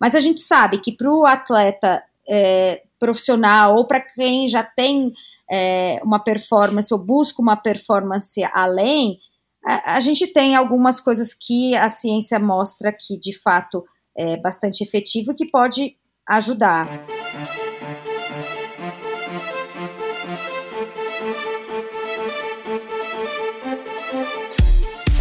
Mas a gente sabe que para o atleta é, profissional ou para quem já tem é, uma performance ou busca uma performance além, a, a, gente tem algumas coisas que a ciência mostra que de fato é bastante efetivo e que pode ajudar.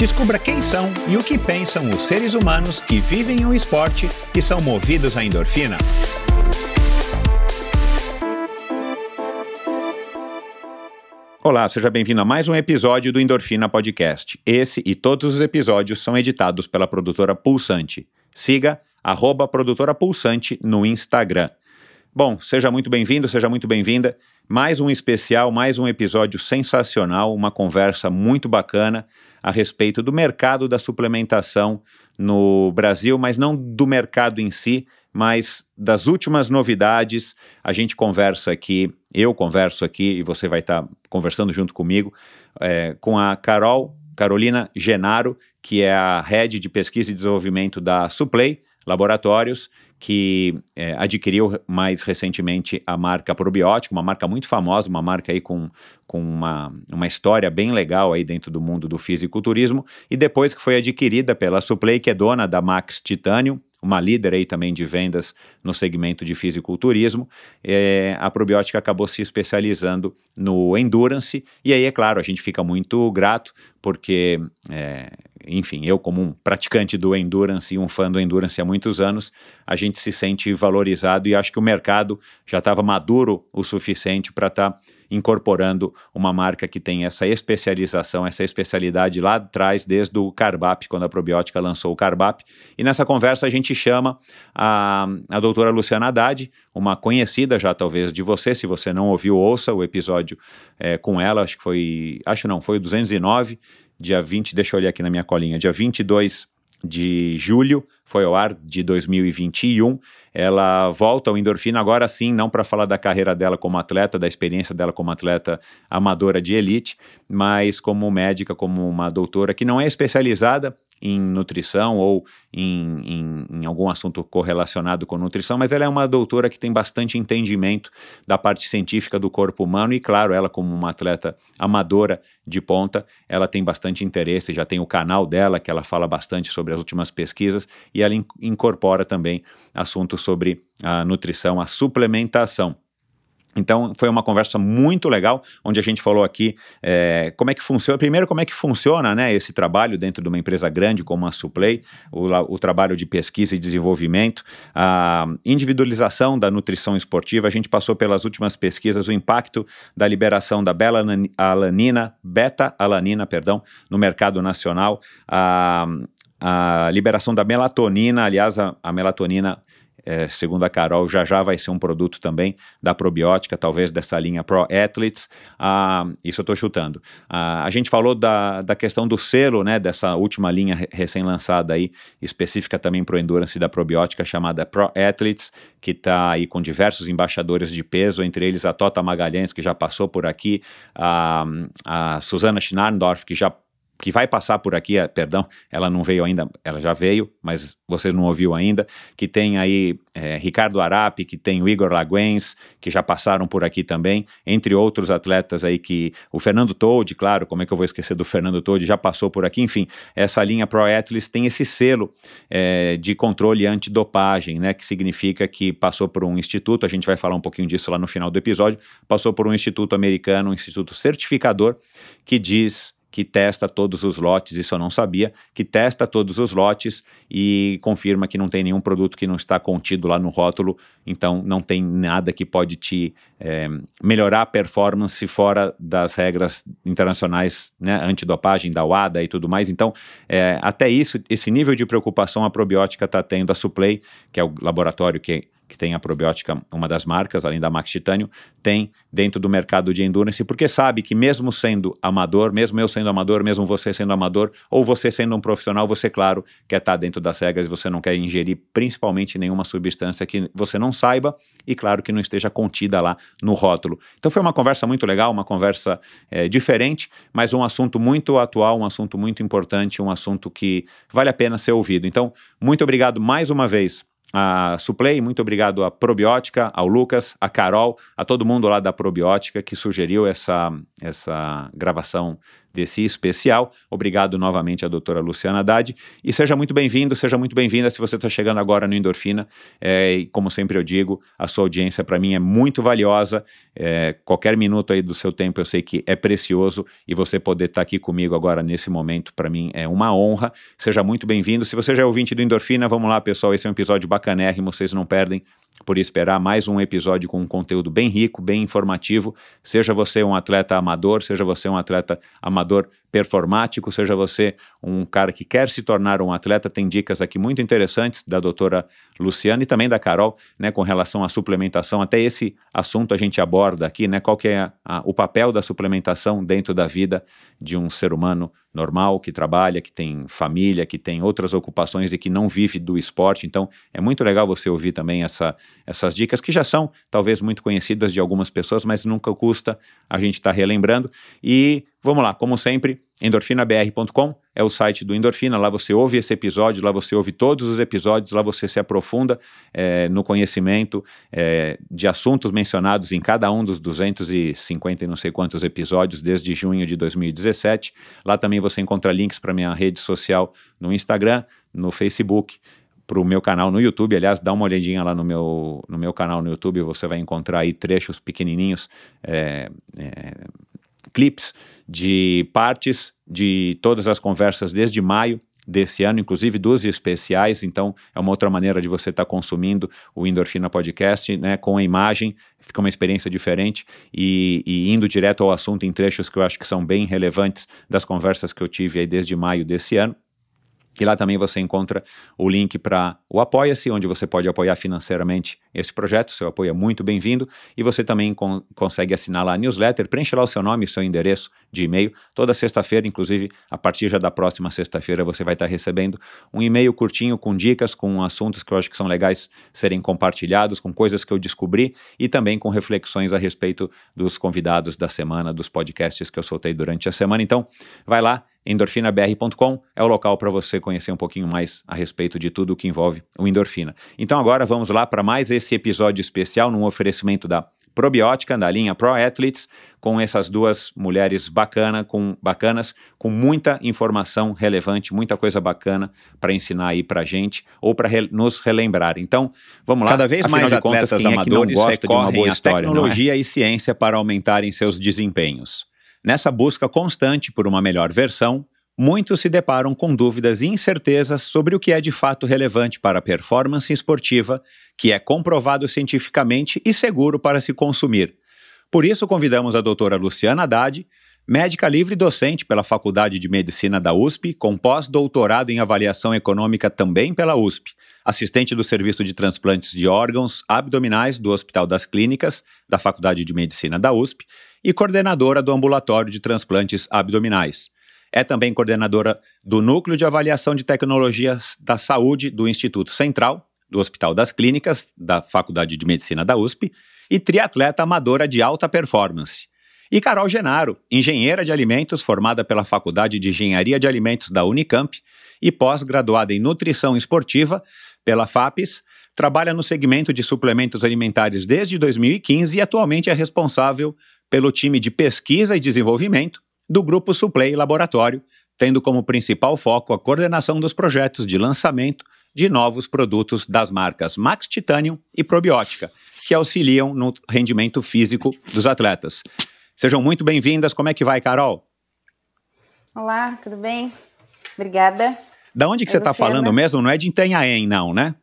Descubra quem são e o que pensam os seres humanos que vivem o esporte e são movidos à endorfina. Olá, seja bem-vindo a mais um episódio do Endorfina Podcast. Esse e todos os episódios são editados pela produtora Pulsante. Siga produtora Pulsante no Instagram. Bom, seja muito bem-vindo, seja muito bem-vinda. Mais um especial, mais um episódio sensacional, uma conversa muito bacana a respeito do mercado da suplementação no Brasil, mas não do mercado em si, mas das últimas novidades. A gente conversa aqui, eu converso aqui e você vai estar tá conversando junto comigo, é, com a Carol, Carolina Genaro, que é a head de pesquisa e desenvolvimento da Suplay Laboratórios, que é, adquiriu mais recentemente a marca Probiótico, uma marca muito famosa, uma marca aí com, com uma, uma história bem legal aí dentro do mundo do fisiculturismo, e depois que foi adquirida pela Suplay, que é dona da Max Titanium, uma líder aí também de vendas no segmento de fisiculturismo, é, a probiótica acabou se especializando no endurance, e aí, é claro, a gente fica muito grato, porque, é, enfim, eu como um praticante do endurance e um fã do endurance há muitos anos, a gente se sente valorizado e acho que o mercado já estava maduro o suficiente para estar tá incorporando uma marca que tem essa especialização, essa especialidade lá atrás, desde o Carbap, quando a probiótica lançou o Carbap. E nessa conversa a gente chama a, a doutora Luciana Haddad, uma conhecida já talvez de você, se você não ouviu, ouça o episódio é, com ela, acho que foi, acho não, foi o 209, dia 20, deixa eu olhar aqui na minha colinha, dia 22 de julho, foi ao ar de 2021. Ela volta ao endorfina agora sim, não para falar da carreira dela como atleta, da experiência dela como atleta amadora de elite, mas como médica, como uma doutora que não é especializada em nutrição ou em, em, em, algum assunto correlacionado com nutrição, mas ela é uma doutora que tem bastante entendimento da parte científica do corpo humano e, claro, ela, como uma atleta amadora de ponta, ela tem bastante interesse, já tem o canal dela que ela fala bastante sobre as últimas pesquisas e ela in incorpora também assuntos sobre a nutrição, a suplementação. Então foi uma conversa muito legal, onde a gente falou aqui é, como é que funciona, primeiro como é que funciona né, esse trabalho dentro de uma empresa grande como a Suplay, o, o trabalho de pesquisa e desenvolvimento, a individualização da nutrição esportiva, a gente passou pelas últimas pesquisas o impacto da liberação da beta-alanina, beta-alanina, perdão, no mercado nacional, a, a liberação da melatonina, aliás, a, a melatonina é, segundo a Carol, já já vai ser um produto também da probiótica, talvez dessa linha Pro Athletes. Ah, isso eu estou chutando. Ah, a gente falou da, da questão do selo, né, dessa última linha recém-lançada aí, específica também para o endurance da probiótica, chamada Pro Athletes, que está aí com diversos embaixadores de peso, entre eles a Tota Magalhães, que já passou por aqui, a, a Susana Schnarndorf, que já que vai passar por aqui, é, perdão, ela não veio ainda, ela já veio, mas você não ouviu ainda, que tem aí é, Ricardo Arapi, que tem o Igor Laguens, que já passaram por aqui também, entre outros atletas aí que, o Fernando Todd, claro, como é que eu vou esquecer do Fernando Todd, já passou por aqui, enfim, essa linha Pro Athletes tem esse selo é, de controle antidopagem, né, que significa que passou por um instituto, a gente vai falar um pouquinho disso lá no final do episódio, passou por um instituto americano, um instituto certificador, que diz que testa todos os lotes, isso eu não sabia, que testa todos os lotes e confirma que não tem nenhum produto que não está contido lá no rótulo, então não tem nada que pode te é, melhorar a performance fora das regras internacionais, né, antidopagem, da WADA e tudo mais. Então, é, até isso, esse nível de preocupação a probiótica está tendo, a Suplay, que é o laboratório que que tem a probiótica, uma das marcas, além da Max Titânio, tem dentro do mercado de endurance, porque sabe que mesmo sendo amador, mesmo eu sendo amador, mesmo você sendo amador, ou você sendo um profissional, você, claro, quer estar dentro das regras, você não quer ingerir principalmente nenhuma substância que você não saiba e, claro, que não esteja contida lá no rótulo. Então foi uma conversa muito legal, uma conversa é, diferente, mas um assunto muito atual, um assunto muito importante, um assunto que vale a pena ser ouvido. Então, muito obrigado mais uma vez a Suplay, muito obrigado à Probiótica, ao Lucas, a Carol, a todo mundo lá da Probiótica que sugeriu essa, essa gravação desse especial. Obrigado novamente à doutora Luciana Haddad. E seja muito bem-vindo, seja muito bem-vinda se você está chegando agora no Endorfina. É, e como sempre eu digo, a sua audiência para mim é muito valiosa. É, qualquer minuto aí do seu tempo eu sei que é precioso e você poder estar tá aqui comigo agora nesse momento, para mim é uma honra. Seja muito bem-vindo. Se você já é ouvinte do Endorfina, vamos lá, pessoal. Esse é um episódio bacanérrimo, vocês não perdem por esperar mais um episódio com um conteúdo bem rico, bem informativo. Seja você um atleta amador, seja você um atleta amador performático, seja você um cara que quer se tornar um atleta, tem dicas aqui muito interessantes da doutora Luciana e também da Carol, né, com relação à suplementação. Até esse assunto a gente aborda aqui, né, qual que é a, o papel da suplementação dentro da vida de um ser humano normal, que trabalha, que tem família, que tem outras ocupações e que não vive do esporte. Então, é muito legal você ouvir também essa, essas dicas que já são talvez muito conhecidas de algumas pessoas, mas nunca custa a gente estar tá relembrando. E vamos lá, como sempre, endorfinabr.com é o site do Endorfina. Lá você ouve esse episódio, lá você ouve todos os episódios, lá você se aprofunda é, no conhecimento é, de assuntos mencionados em cada um dos 250 e não sei quantos episódios desde junho de 2017. Lá também você encontra links para minha rede social no Instagram, no Facebook para o meu canal no YouTube. Aliás, dá uma olhadinha lá no meu, no meu canal no YouTube, você vai encontrar aí trechos pequenininhos, é, é, clips de partes de todas as conversas desde maio desse ano, inclusive duas especiais, então é uma outra maneira de você estar tá consumindo o Endorfina Podcast, né, com a imagem, fica uma experiência diferente e, e, indo direto ao assunto em trechos que eu acho que são bem relevantes das conversas que eu tive aí desde maio desse ano. E lá também você encontra o link para o Apoia-se, onde você pode apoiar financeiramente esse projeto. Seu apoio é muito bem-vindo. E você também con consegue assinar lá a newsletter, preenche lá o seu nome e seu endereço de e-mail. Toda sexta-feira, inclusive a partir já da próxima sexta-feira, você vai estar recebendo um e-mail curtinho com dicas, com assuntos que eu acho que são legais serem compartilhados, com coisas que eu descobri e também com reflexões a respeito dos convidados da semana, dos podcasts que eu soltei durante a semana. Então, vai lá, endorfinabr.com é o local para você conhecer um pouquinho mais a respeito de tudo o que envolve o endorfina. Então agora vamos lá para mais esse episódio especial num oferecimento da probiótica da linha Pro Athletes, com essas duas mulheres bacana, com, bacanas, com muita informação relevante, muita coisa bacana para ensinar aí para gente ou para re, nos relembrar. Então, vamos lá. Cada vez Afinal mais de contas, atletas quem amadores é boa a história, tecnologia é? e ciência para aumentarem seus desempenhos. Nessa busca constante por uma melhor versão, muitos se deparam com dúvidas e incertezas sobre o que é de fato relevante para a performance esportiva, que é comprovado cientificamente e seguro para se consumir. Por isso, convidamos a doutora Luciana Haddad, médica livre docente pela Faculdade de Medicina da USP, com pós-doutorado em avaliação econômica também pela USP, assistente do Serviço de Transplantes de Órgãos Abdominais do Hospital das Clínicas, da Faculdade de Medicina da USP, e coordenadora do Ambulatório de Transplantes Abdominais. É também coordenadora do Núcleo de Avaliação de Tecnologias da Saúde do Instituto Central, do Hospital das Clínicas, da Faculdade de Medicina da USP, e triatleta amadora de alta performance. E Carol Genaro, engenheira de alimentos formada pela Faculdade de Engenharia de Alimentos da Unicamp e pós-graduada em nutrição esportiva pela FAPES, trabalha no segmento de suplementos alimentares desde 2015 e atualmente é responsável pelo time de pesquisa e desenvolvimento do Grupo Suplay Laboratório, tendo como principal foco a coordenação dos projetos de lançamento de novos produtos das marcas Max Titanium e Probiótica, que auxiliam no rendimento físico dos atletas. Sejam muito bem-vindas. Como é que vai, Carol? Olá, tudo bem? Obrigada. Da onde que É você está falando mesmo? Não é de Itanhaém, não, né?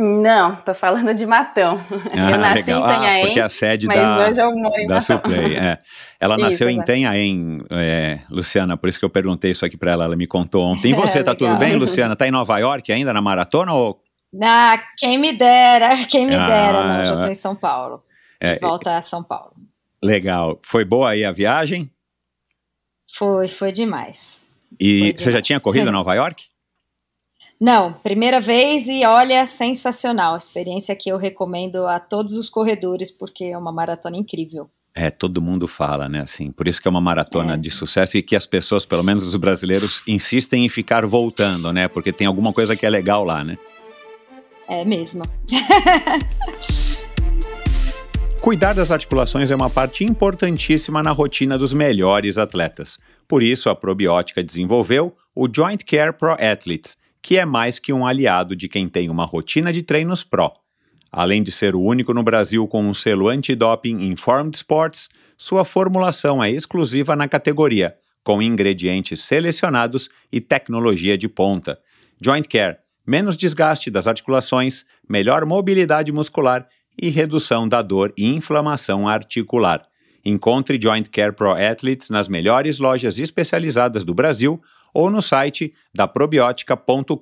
Não, tô falando de Matão. Ah, eu nasci legal. em Itanhaém, ah, porque a sede mas da, hoje eu moro em da Matão. Suplay, é. Ela Isso, nasceu em. Itanhaém, é, Luciana, por isso que eu perguntei isso aqui para ela, ela me contou ontem. E você, É, tá tudo bem, Luciana? Tá em Nova York ainda na maratona ou Ah, quem me dera, quem me ah, dera. Não, já estou em São Paulo. De é, volta a São Paulo. Legal. Foi boa aí a viagem? Foi, foi demais. E foi você demais. já tinha corrido em Nova York? Não, primeira vez e olha, sensacional. Experiência que eu recomendo a todos os corredores, porque é uma maratona incrível. É, todo mundo fala, né, assim, por isso que é uma maratona é. de sucesso e que as pessoas, pelo menos os brasileiros, insistem em ficar voltando, né, porque tem alguma coisa que é legal lá, né? É mesmo. Cuidar das articulações é uma parte importantíssima na rotina dos melhores atletas. Por isso, a probiótica desenvolveu o Joint Care Pro Athletes, que é mais que um aliado de quem tem uma rotina de treinos pró. Além de ser o único no Brasil com um selo antidoping Informed Sports, sua formulação é exclusiva na categoria, com ingredientes selecionados e tecnologia de ponta. Joint Care, menos desgaste das articulações, melhor mobilidade muscular e redução da dor e inflamação articular. Encontre Joint Care Pro Athletes nas melhores lojas especializadas do Brasil ou no site da probiotica.com.br.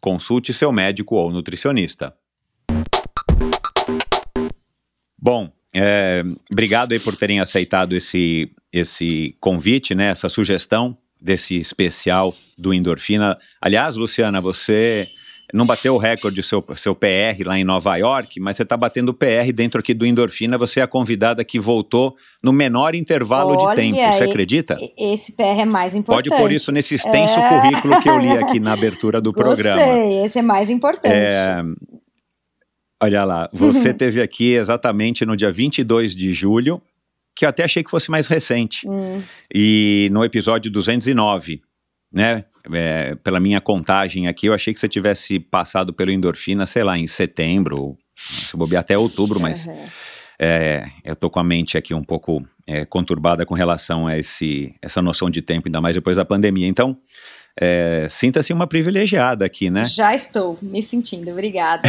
Consulte seu médico ou nutricionista. Bom, é, obrigado aí por terem aceitado esse, esse convite, né, essa sugestão desse especial do Endorfina. Aliás, Luciana, você não bateu o recorde, seu, seu PR lá em Nova York, mas você está batendo o PR dentro aqui do Endorfina. Você é a convidada que voltou no menor intervalo Olha, de tempo. Você acredita? Esse PR é mais importante. Pode pôr isso nesse extenso é... currículo que eu li aqui na abertura do Gostei, programa. Esse é mais importante. É... Olha lá, você teve aqui exatamente no dia 22 de julho, que eu até achei que fosse mais recente, hum. e no episódio 209 né? É, pela minha contagem aqui, eu achei que você tivesse passado pelo endorfina, sei lá, em setembro, se bobear até outubro, mas uhum. é, eu tô com a mente aqui um pouco é, conturbada com relação a esse, essa noção de tempo, ainda mais depois da pandemia. Então, é, sinta-se uma privilegiada aqui, né? Já estou me sentindo, obrigada.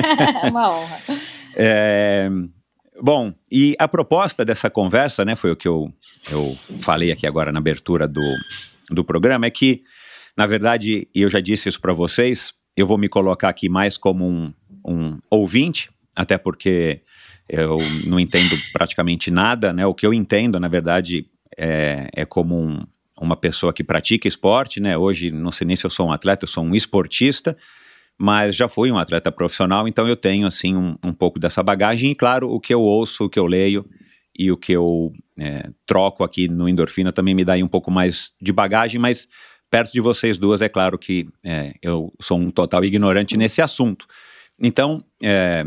uma honra. É, bom, e a proposta dessa conversa, né, foi o que eu, eu falei aqui agora na abertura do, do programa é que, na verdade, e eu já disse isso para vocês, eu vou me colocar aqui mais como um, um ouvinte, até porque eu não entendo praticamente nada, né? O que eu entendo, na verdade, é, é como um, uma pessoa que pratica esporte, né? Hoje, não sei nem se eu sou um atleta, eu sou um esportista, mas já fui um atleta profissional, então eu tenho, assim, um, um pouco dessa bagagem e, claro, o que eu ouço, o que eu leio e o que eu é, troco aqui no endorfina também me dá aí um pouco mais de bagagem, mas perto de vocês duas é claro que é, eu sou um total ignorante nesse assunto. Então, é,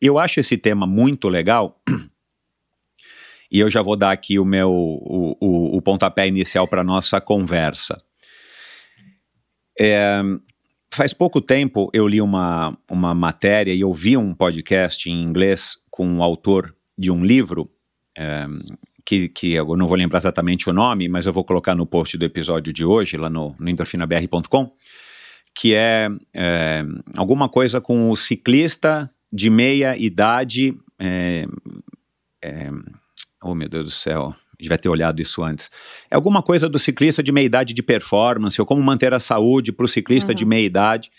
eu acho esse tema muito legal e eu já vou dar aqui o meu o, o, o pontapé inicial para nossa conversa. É, faz pouco tempo eu li uma, uma matéria e ouvi um podcast em inglês com um autor de um livro que, que eu não vou lembrar exatamente o nome, mas eu vou colocar no post do episódio de hoje, lá no, no endorfinabr.com, que é, é, alguma coisa com o ciclista de meia idade. É, é, oh, meu Deus do céu, devia ter olhado isso antes. É alguma coisa do ciclista de meia idade de performance, ou como manter a saúde para o ciclista uhum. de meia idade.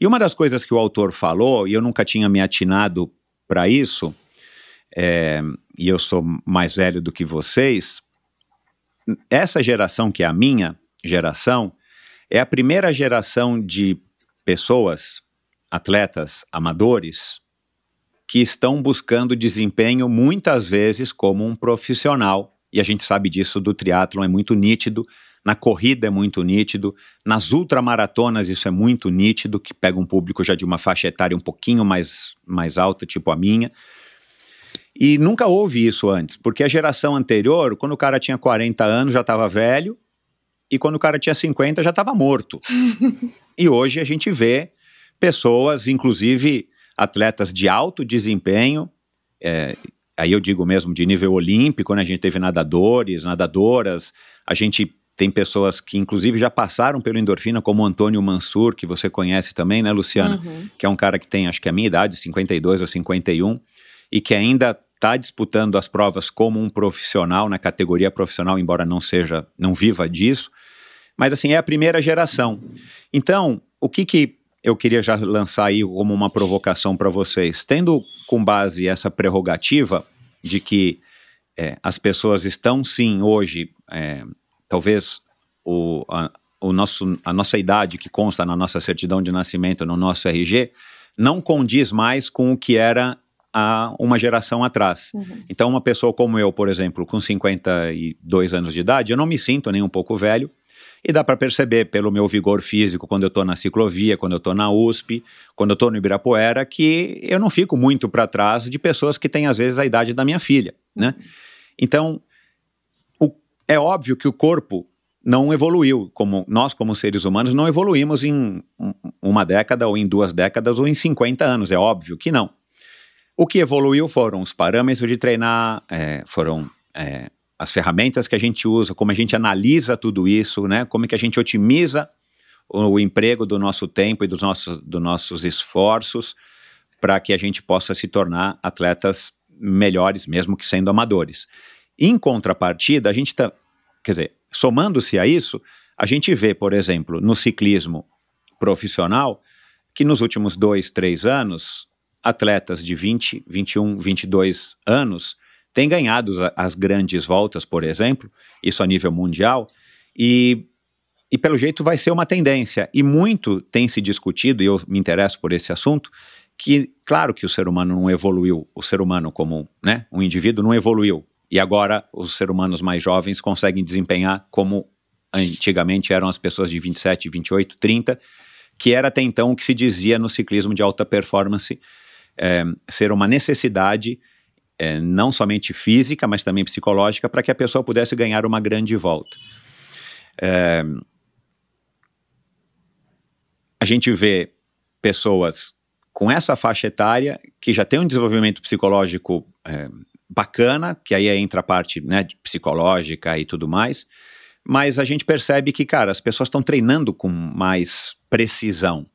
E uma das coisas que o autor falou, e eu nunca tinha me atinado para isso, é, e eu sou mais velho do que vocês, essa geração que é a minha geração, é a primeira geração de pessoas, atletas, amadores, que estão buscando desempenho muitas vezes como um profissional, e a gente sabe disso do triatlon, é muito nítido, na corrida é muito nítido, nas ultramaratonas isso é muito nítido, que pega um público já de uma faixa etária um pouquinho mais, mais alta, tipo a minha, e nunca houve isso antes, porque a geração anterior, quando o cara tinha 40 anos, já estava velho, e quando o cara tinha 50, já estava morto. e hoje a gente vê pessoas, inclusive atletas de alto desempenho, é, aí eu digo mesmo de nível olímpico, né? a gente teve nadadores, nadadoras, a gente tem pessoas que inclusive já passaram pelo endorfina, como o Antônio Mansur, que você conhece também, né, Luciana? Uhum. Que é um cara que tem, acho que a minha idade, 52 ou 51, e que ainda está disputando as provas como um profissional, na categoria profissional, embora não seja, não viva disso. Mas assim, é a primeira geração. Então, o que que eu queria já lançar aí como uma provocação para vocês. Tendo com base essa prerrogativa de que é, as pessoas estão sim hoje, é, talvez o, a, o nosso, a nossa idade que consta na nossa certidão de nascimento, no nosso RG, não condiz mais com o que era há uma geração atrás. Uhum. Então, uma pessoa como eu, por exemplo, com 52 anos de idade, eu não me sinto nem um pouco velho, e dá para perceber pelo meu vigor físico quando eu estou na ciclovia, quando eu estou na USP, quando eu estou no Ibirapuera, que eu não fico muito para trás de pessoas que têm, às vezes, a idade da minha filha. Né? Então, o, é óbvio que o corpo não evoluiu, como nós, como seres humanos, não evoluímos em uma década, ou em duas décadas, ou em 50 anos, é óbvio que não. O que evoluiu foram os parâmetros de treinar, é, foram é, as ferramentas que a gente usa, como a gente analisa tudo isso, né? Como que a gente otimiza o, o emprego do nosso tempo e dos nossos, dos nossos esforços para que a gente possa se tornar atletas melhores, mesmo que sendo amadores. Em contrapartida, a gente está, quer dizer, somando-se a isso, a gente vê, por exemplo, no ciclismo profissional, que nos últimos dois, três anos, atletas de 20, 21, 22 anos tem ganhado as grandes voltas, por exemplo, isso a nível mundial, e, e pelo jeito vai ser uma tendência. E muito tem se discutido, e eu me interesso por esse assunto, que claro que o ser humano não evoluiu, o ser humano como né, um indivíduo não evoluiu. E agora os seres humanos mais jovens conseguem desempenhar como antigamente eram as pessoas de 27, 28, 30, que era até então o que se dizia no ciclismo de alta performance é, ser uma necessidade é, não somente física, mas também psicológica, para que a pessoa pudesse ganhar uma grande volta. É, a gente vê pessoas com essa faixa etária que já tem um desenvolvimento psicológico é, bacana, que aí entra a parte né, psicológica e tudo mais, mas a gente percebe que, cara, as pessoas estão treinando com mais precisão.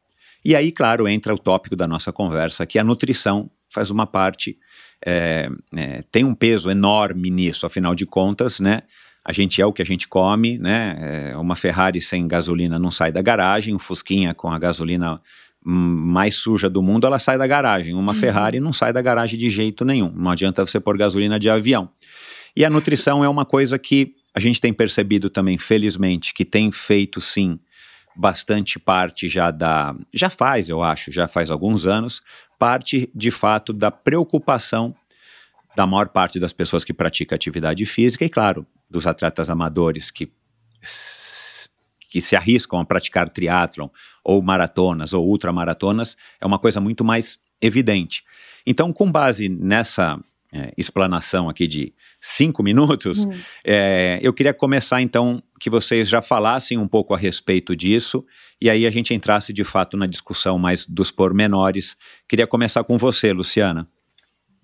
E aí, claro, entra o tópico da nossa conversa, que a nutrição faz uma parte é, é, tem um peso enorme nisso, afinal de contas, né? A gente é o que a gente come, né? É, uma Ferrari sem gasolina não sai da garagem, um Fusquinha com a gasolina mais suja do mundo, ela sai da garagem. Uma uhum. Ferrari não sai da garagem de jeito nenhum. Não adianta você pôr gasolina de avião. E a nutrição é uma coisa que a gente tem percebido também, felizmente, que tem feito sim bastante parte já da. Já faz, eu acho, já faz alguns anos, parte de fato da preocupação da maior parte das pessoas que praticam atividade física e, claro, dos atletas amadores que, que se arriscam a praticar triatlon ou maratonas ou ultramaratonas, é uma coisa muito mais evidente. Então, com base nessa é, explanação aqui de cinco minutos, hum. é, eu queria começar então que vocês já falassem um pouco a respeito disso e aí a gente entrasse de fato na discussão mais dos pormenores. Queria começar com você, Luciana.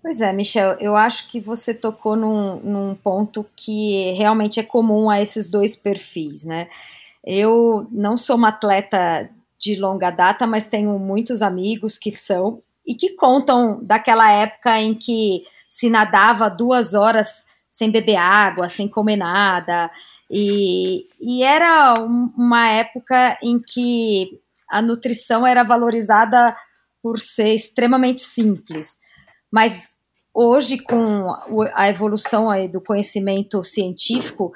Pois é, Michel, eu acho que você tocou num, num ponto que realmente é comum a esses dois perfis, né? Eu não sou uma atleta de longa data, mas tenho muitos amigos que são e que contam daquela época em que se nadava duas horas sem beber água, sem comer nada. E, e era um, uma época em que a nutrição era valorizada por ser extremamente simples. Mas hoje, com a evolução do conhecimento científico,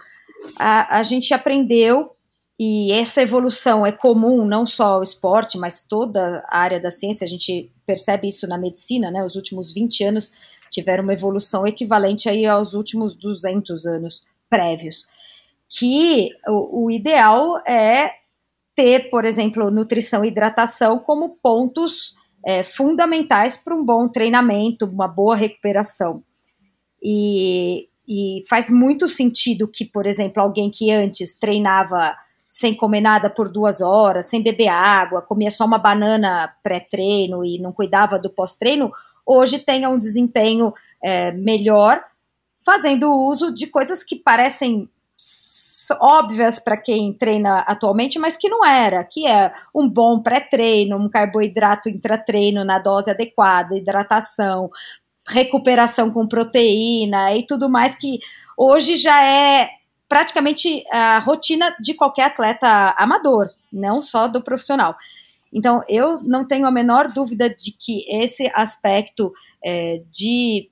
a, a gente aprendeu e essa evolução é comum não só ao esporte, mas toda a área da ciência, a gente percebe isso na medicina, né? Os últimos 20 anos tiveram uma evolução equivalente aí aos últimos 200 anos prévios. Que o, o ideal é ter, por exemplo, nutrição e hidratação como pontos é, fundamentais para um bom treinamento, uma boa recuperação. E, e faz muito sentido que, por exemplo, alguém que antes treinava sem comer nada por duas horas, sem beber água, comia só uma banana pré-treino e não cuidava do pós-treino, hoje tenha um desempenho é, melhor, fazendo uso de coisas que parecem óbvias para quem treina atualmente, mas que não era, que é um bom pré-treino, um carboidrato intratreino na dose adequada, hidratação, recuperação com proteína e tudo mais que hoje já é praticamente a rotina de qualquer atleta amador, não só do profissional. Então, eu não tenho a menor dúvida de que esse aspecto é, de,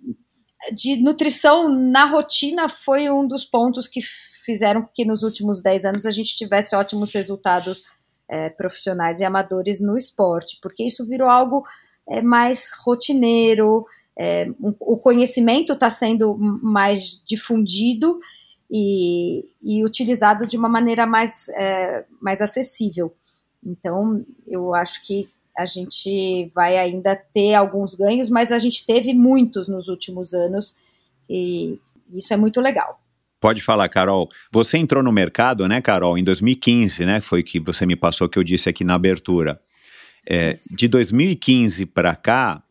de nutrição na rotina foi um dos pontos que fizeram que nos últimos 10 anos a gente tivesse ótimos resultados é, profissionais e amadores no esporte, porque isso virou algo é, mais rotineiro, é, o conhecimento está sendo mais difundido e, e, utilizado de uma maneira mais, é, mais acessível. Então, eu acho que a gente vai ainda ter alguns ganhos, mas a gente teve muitos nos últimos anos e isso é muito legal. Pode falar, Carol. Você entrou no mercado, né, Carol, em 2015, né? Foi que você me passou que eu disse aqui na abertura. É, de 2015 para cá,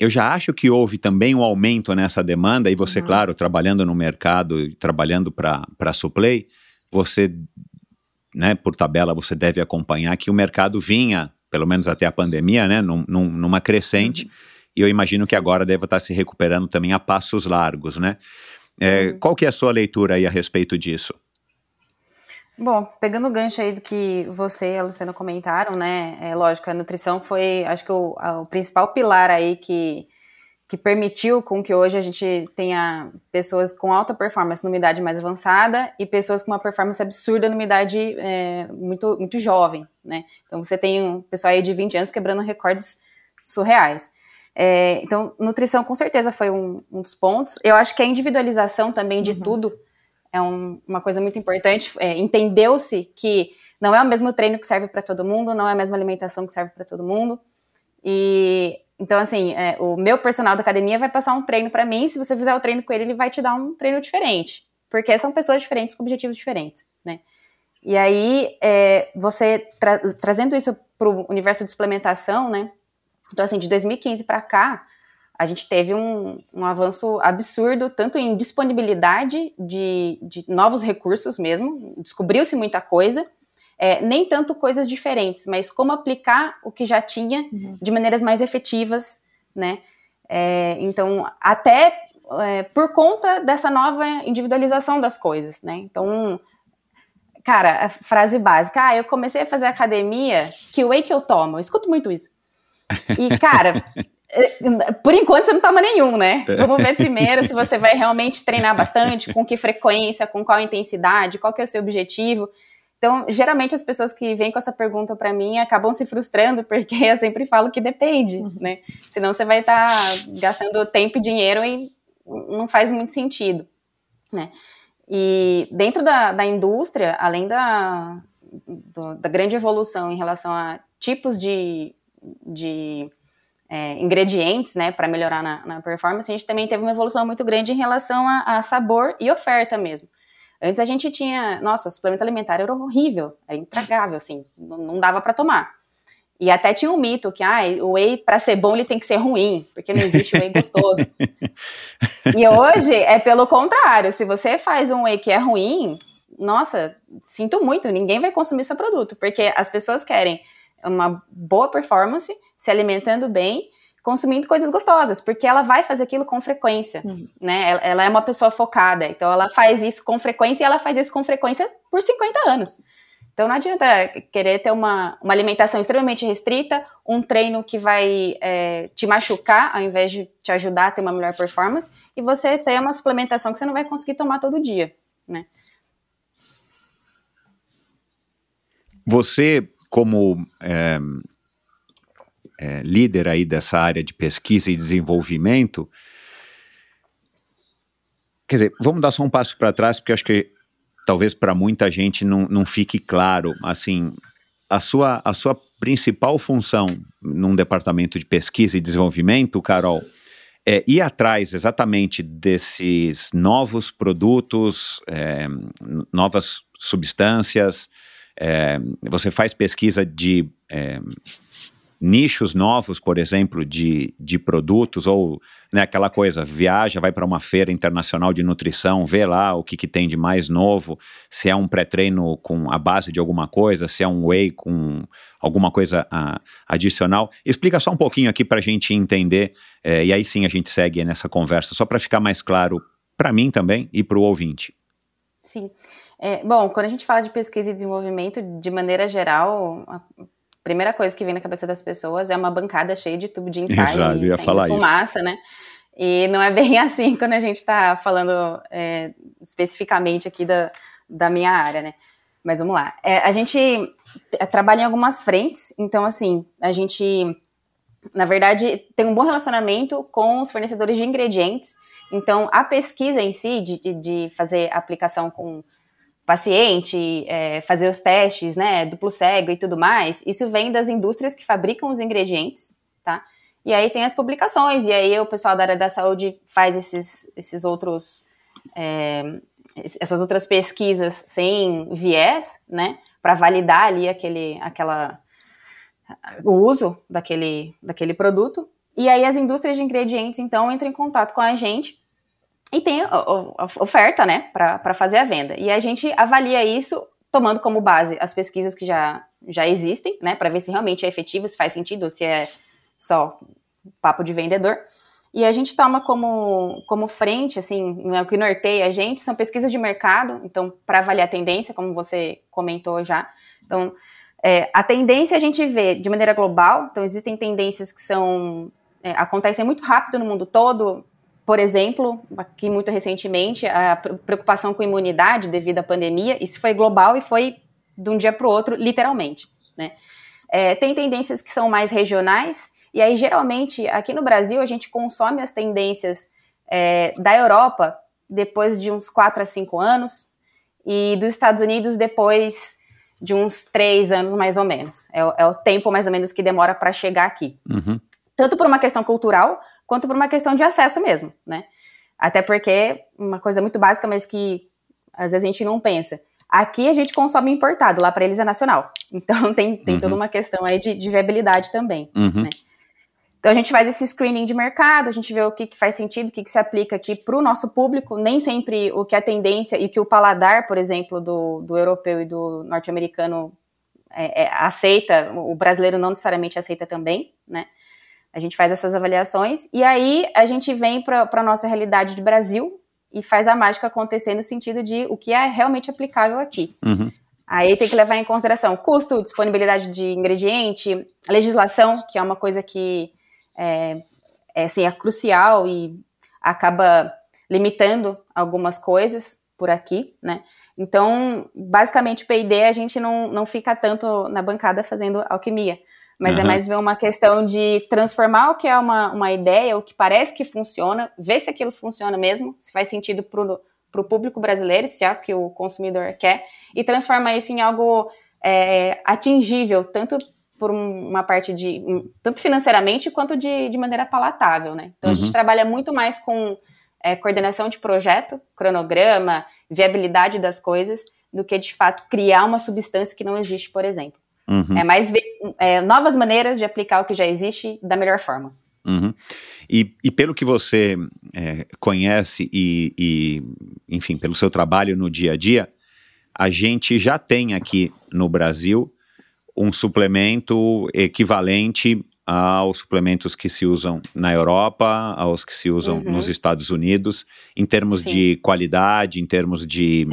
eu já acho que houve também um aumento nessa demanda, e você, uhum. claro, trabalhando no mercado, trabalhando para a Suplay, você né, por tabela você deve acompanhar que o mercado vinha, pelo menos até a pandemia, né, num, num, numa crescente, uhum. e eu imagino Sim. que agora deve estar se recuperando também a passos largos, né? É, uhum. Qual que é a sua leitura aí a respeito disso? Bom, pegando o gancho aí do que você e a Luciana comentaram, né, é lógico, a nutrição foi, acho que o, o principal pilar aí que que permitiu com que hoje a gente tenha pessoas com alta performance numa idade mais avançada e pessoas com uma performance absurda numa idade é, muito, muito jovem, né? Então você tem um pessoal aí de 20 anos quebrando recordes surreais. É, então, nutrição com certeza foi um, um, dos pontos. Eu acho que a individualização também de uhum. tudo é um, uma coisa muito importante. É, Entendeu-se que não é o mesmo treino que serve para todo mundo, não é a mesma alimentação que serve para todo mundo. E então, assim, é, o meu personal da academia vai passar um treino para mim. Se você fizer o treino com ele, ele vai te dar um treino diferente. Porque são pessoas diferentes com objetivos diferentes, né? E aí, é, você tra trazendo isso para o universo de suplementação, né? Então, assim, de 2015 para cá, a gente teve um, um, avanço absurdo, tanto em disponibilidade de, de novos recursos mesmo, descobriu-se muita coisa, é, nem tanto coisas diferentes, mas como aplicar o que já tinha uhum. de maneiras mais efetivas, né? É, então, até é, por conta dessa nova individualização das coisas, né? Então, cara, a frase básica, ah, eu comecei a fazer academia, que whey que eu tomo? Eu escuto muito isso. E, cara, é, por enquanto você não toma nenhum, né? Vamos ver primeiro se você vai realmente treinar bastante, com que frequência, com qual intensidade, qual que é o seu objetivo. Então, geralmente as pessoas que vêm com essa pergunta para mim acabam se frustrando, porque eu sempre falo que depende, né? Senão você vai estar tá gastando tempo e dinheiro e não faz muito sentido, né? E dentro da, da indústria, além da, do, da grande evolução em relação a tipos de, de é, ingredientes, né, para melhorar na, na, performance, a gente também teve uma evolução muito grande em relação a, a sabor e oferta mesmo. Antes a gente tinha, nossa, suplemento alimentar era horrível, era intragável, assim, não dava para tomar. E até tinha um mito que ah, o whey para ser bom ele tem que ser ruim, porque não existe whey gostoso. e hoje é pelo contrário, se você faz um whey que é ruim, nossa, sinto muito, ninguém vai consumir seu produto, porque as pessoas querem uma boa performance, se alimentando bem consumindo coisas gostosas, porque ela vai fazer aquilo com frequência, uhum. né? Ela, ela, é uma pessoa focada, então ela faz isso com frequência e ela faz isso com frequência por 50 anos. Então não adianta querer ter uma, uma alimentação extremamente restrita, um treino que vai é, te machucar ao invés de te ajudar a ter uma melhor performance, e você ter uma suplementação que você não vai conseguir tomar todo dia, né? Você, como é é, líder aí dessa área de pesquisa e desenvolvimento. Quer dizer, vamos dar só um passo para trás, porque acho que talvez para muita gente não, não fique claro, assim, a sua, a sua principal função num departamento de pesquisa e desenvolvimento, Carol, é ir atrás exatamente desses novos produtos, é, novas substâncias. É, você faz pesquisa de é, nichos novos, por exemplo, de, de produtos, ou né, aquela coisa, viaja, vai para uma feira internacional de nutrição, vê lá o que, que tem de mais novo, se é um pré-treino com a base de alguma coisa, se é um whey com alguma coisa a, adicional. Explica só um pouquinho aqui para a gente entender, é, e aí sim a gente segue nessa conversa, só para ficar mais claro para mim também e para o ouvinte. Sim. É, bom, quando a gente fala de pesquisa e desenvolvimento, de maneira geral, primeira coisa que vem na cabeça das pessoas é uma bancada cheia de tubo de ensaio Exato, e ia falar fumaça, isso. né? E não é bem assim quando a gente está falando é, especificamente aqui da, da minha área, né? Mas vamos lá. É, a gente trabalha em algumas frentes, então, assim, a gente, na verdade, tem um bom relacionamento com os fornecedores de ingredientes. Então, a pesquisa em si, de, de, de fazer aplicação com paciente, é, fazer os testes, né, duplo cego e tudo mais, isso vem das indústrias que fabricam os ingredientes, tá? E aí tem as publicações, e aí o pessoal da área da saúde faz esses, esses outros, é, essas outras pesquisas sem viés, né, para validar ali aquele, aquela, o uso daquele, daquele produto. E aí as indústrias de ingredientes, então, entram em contato com a gente e tem oferta, né, para fazer a venda. E a gente avalia isso tomando como base as pesquisas que já, já existem, né, para ver se realmente é efetivo, se faz sentido, se é só papo de vendedor. E a gente toma como, como frente, assim, o que norteia a gente, são pesquisas de mercado, então, para avaliar a tendência, como você comentou já. Então, é, a tendência a gente vê de maneira global, então existem tendências que são é, acontecem muito rápido no mundo todo, por exemplo, aqui muito recentemente, a preocupação com imunidade devido à pandemia, isso foi global e foi de um dia para o outro, literalmente. Né? É, tem tendências que são mais regionais, e aí, geralmente, aqui no Brasil, a gente consome as tendências é, da Europa depois de uns 4 a 5 anos, e dos Estados Unidos depois de uns 3 anos, mais ou menos. É, é o tempo, mais ou menos, que demora para chegar aqui. Uhum. Tanto por uma questão cultural, quanto por uma questão de acesso mesmo, né? Até porque, uma coisa muito básica, mas que às vezes a gente não pensa. Aqui a gente consome importado, lá para eles é nacional. Então tem, tem uhum. toda uma questão aí de, de viabilidade também, uhum. né? Então a gente faz esse screening de mercado, a gente vê o que, que faz sentido, o que, que se aplica aqui para o nosso público, nem sempre o que é tendência e que o paladar, por exemplo, do, do europeu e do norte-americano é, é, aceita, o brasileiro não necessariamente aceita também, né? A gente faz essas avaliações e aí a gente vem para a nossa realidade de Brasil e faz a mágica acontecer no sentido de o que é realmente aplicável aqui. Uhum. Aí tem que levar em consideração custo, disponibilidade de ingrediente, legislação, que é uma coisa que é, é, assim, é crucial e acaba limitando algumas coisas por aqui, né? Então, basicamente, P&D a gente não, não fica tanto na bancada fazendo alquimia, mas uhum. é mais ver uma questão de transformar o que é uma, uma ideia, o que parece que funciona, ver se aquilo funciona mesmo, se faz sentido para o público brasileiro, se é o que o consumidor quer, e transformar isso em algo é, atingível, tanto por uma parte de, tanto financeiramente quanto de, de maneira palatável, né? Então, uhum. a gente uhum. trabalha muito mais com é, coordenação de projeto, cronograma, viabilidade das coisas, do que, de fato, criar uma substância que não existe, por exemplo. Uhum. É mais ver é, novas maneiras de aplicar o que já existe da melhor forma. Uhum. E, e, pelo que você é, conhece e, e, enfim, pelo seu trabalho no dia a dia, a gente já tem aqui no Brasil um suplemento equivalente aos suplementos que se usam na Europa, aos que se usam uhum. nos Estados Unidos, em termos Sim. de qualidade, em termos de,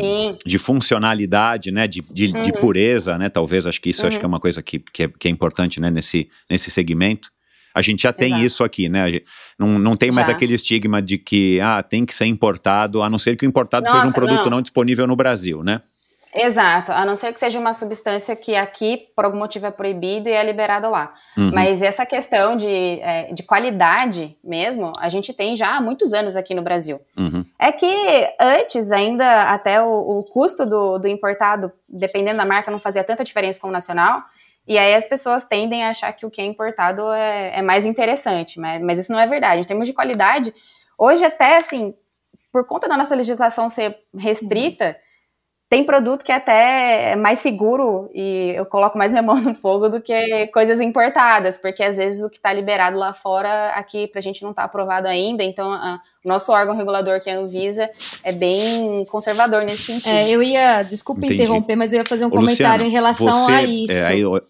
de funcionalidade, né, de, de, uhum. de, pureza, né, talvez, acho que isso uhum. acho que é uma coisa que, que, é, que é importante, né, nesse, nesse segmento. A gente já tem Exato. isso aqui, né? Não, não tem mais já. aquele estigma de que ah, tem que ser importado, a não ser que o importado Nossa, seja um produto não. não disponível no Brasil, né? Exato, a não ser que seja uma substância que aqui, por algum motivo, é proibido e é liberada lá. Uhum. Mas essa questão de, é, de qualidade mesmo, a gente tem já há muitos anos aqui no Brasil. Uhum. É que antes, ainda até o, o custo do, do, importado, dependendo da marca, não fazia tanta diferença como o nacional. E aí as pessoas tendem a achar que o que é importado é, é mais interessante, mas, mas isso não é verdade. Em termos de qualidade, hoje até assim, por conta da nossa legislação ser restrita. Uhum tem produto que é até é mais seguro e eu coloco mais minha mão no fogo do que coisas importadas, porque às vezes o que está liberado lá fora, aqui para a gente não está aprovado ainda, então a, o nosso órgão regulador, que é a Anvisa, é bem conservador nesse sentido. É, eu ia, desculpa Entendi. interromper, mas eu ia fazer um Ô, comentário Luciano, em relação você, a isso. É, aí, eu...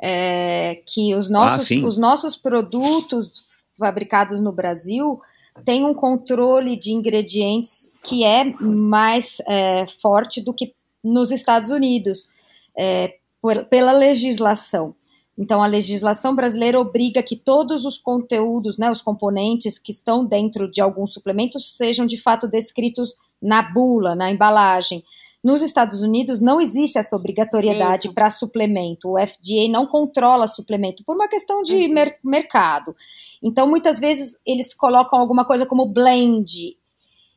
é, que os nossos, ah, os nossos produtos fabricados no Brasil tem um controle de ingredientes que é mais é, forte do que nos Estados Unidos, é, por, pela legislação. Então, a legislação brasileira obriga que todos os conteúdos, né, os componentes que estão dentro de alguns suplementos sejam de fato descritos na bula, na embalagem. Nos Estados Unidos não existe essa obrigatoriedade para suplemento. O FDA não controla suplemento por uma questão de uhum. mer mercado. Então, muitas vezes eles colocam alguma coisa como blend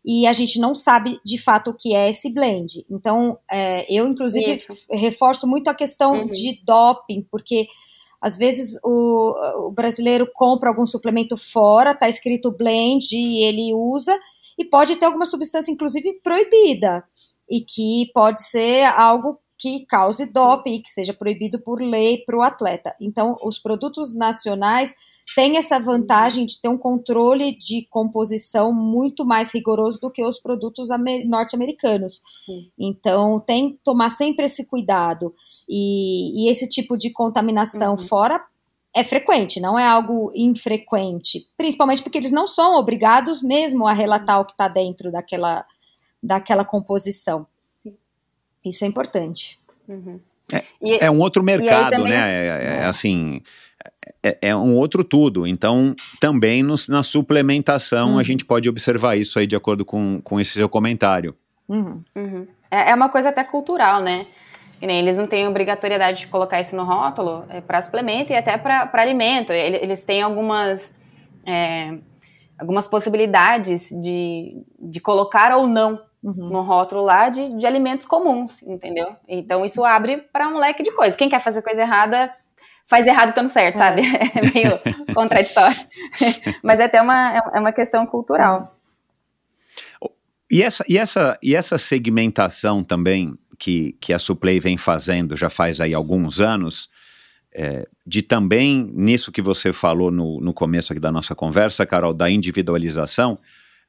e a gente não sabe de fato o que é esse blend. Então, é, eu, inclusive, reforço muito a questão uhum. de doping, porque às vezes o, o, brasileiro compra algum suplemento fora, tá escrito blend e ele usa, e pode ter alguma substância, inclusive, proibida, e que pode ser algo que cause doping, que seja proibido por lei para o atleta. Então, os produtos nacionais tem essa vantagem de ter um controle de composição muito mais rigoroso do que os produtos norte-americanos. Então, tem que tomar sempre esse cuidado. E, e esse tipo de contaminação uhum. fora é frequente, não é algo infrequente. Principalmente porque eles não são obrigados mesmo a relatar o que está dentro daquela, daquela composição. Sim. Isso é importante. Uhum. É, é, um outro mercado, né? É, é, é, assim, é, é, um outro tudo. Então, também nos, na suplementação uhum. a gente pode observar isso aí de acordo com, com esse seu comentário. Uhum. Uhum. É, é, uma coisa até cultural, né? eles não têm obrigatoriedade de colocar isso no rótulo é para suplemento e até para alimento. Eles têm algumas, é, algumas possibilidades de, de colocar ou não uhum. no rótulo lá de, de alimentos comuns, entendeu? Então isso abre para um leque de coisas. Quem quer fazer coisa errada faz errado estando certo, é. sabe? É meio contraditório. Mas é até uma, é uma questão cultural. E essa, e essa, e essa segmentação também que, que a Suplay vem fazendo já faz aí alguns anos, é, de também, nisso que você falou no, no começo aqui da nossa conversa, Carol, da individualização,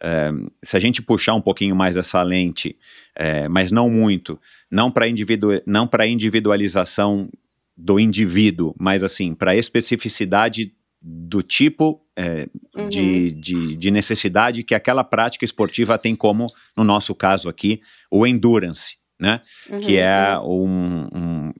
é, se a gente puxar um pouquinho mais essa lente, é, mas não muito, não para individu individualização do indivíduo, mas assim, para especificidade do tipo é, uhum. de, de, de, necessidade que aquela prática esportiva tem como, no nosso caso aqui, o endurance, né? Uhum. Que é um, um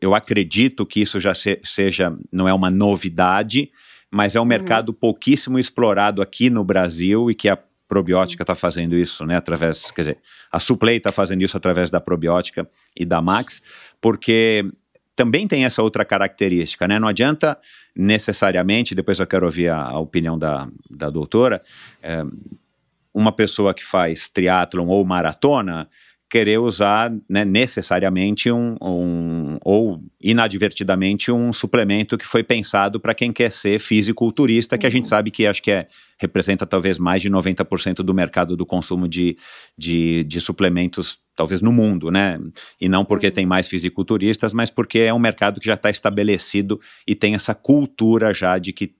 eu, acredito que isso já se, seja, não é uma novidade, mas é um uhum. mercado pouquíssimo explorado aqui no Brasil e que a probiótica está fazendo isso, né, através, quer dizer, a Suplay está fazendo isso através da probiótica e da Max, porque também tem essa outra característica, né? Não adianta necessariamente, depois eu quero ouvir a, a opinião da, da doutora, é, uma pessoa que faz triatlon ou maratona querer usar né, necessariamente um, um, ou inadvertidamente um suplemento que foi pensado para quem quer ser fisiculturista, que a gente uhum. sabe que acho que é, representa talvez mais de 90% do mercado do consumo de, de, de, suplementos, talvez no mundo, né? E não porque uhum. tem mais fisiculturistas, mas porque é um mercado que já está estabelecido e tem essa cultura já de que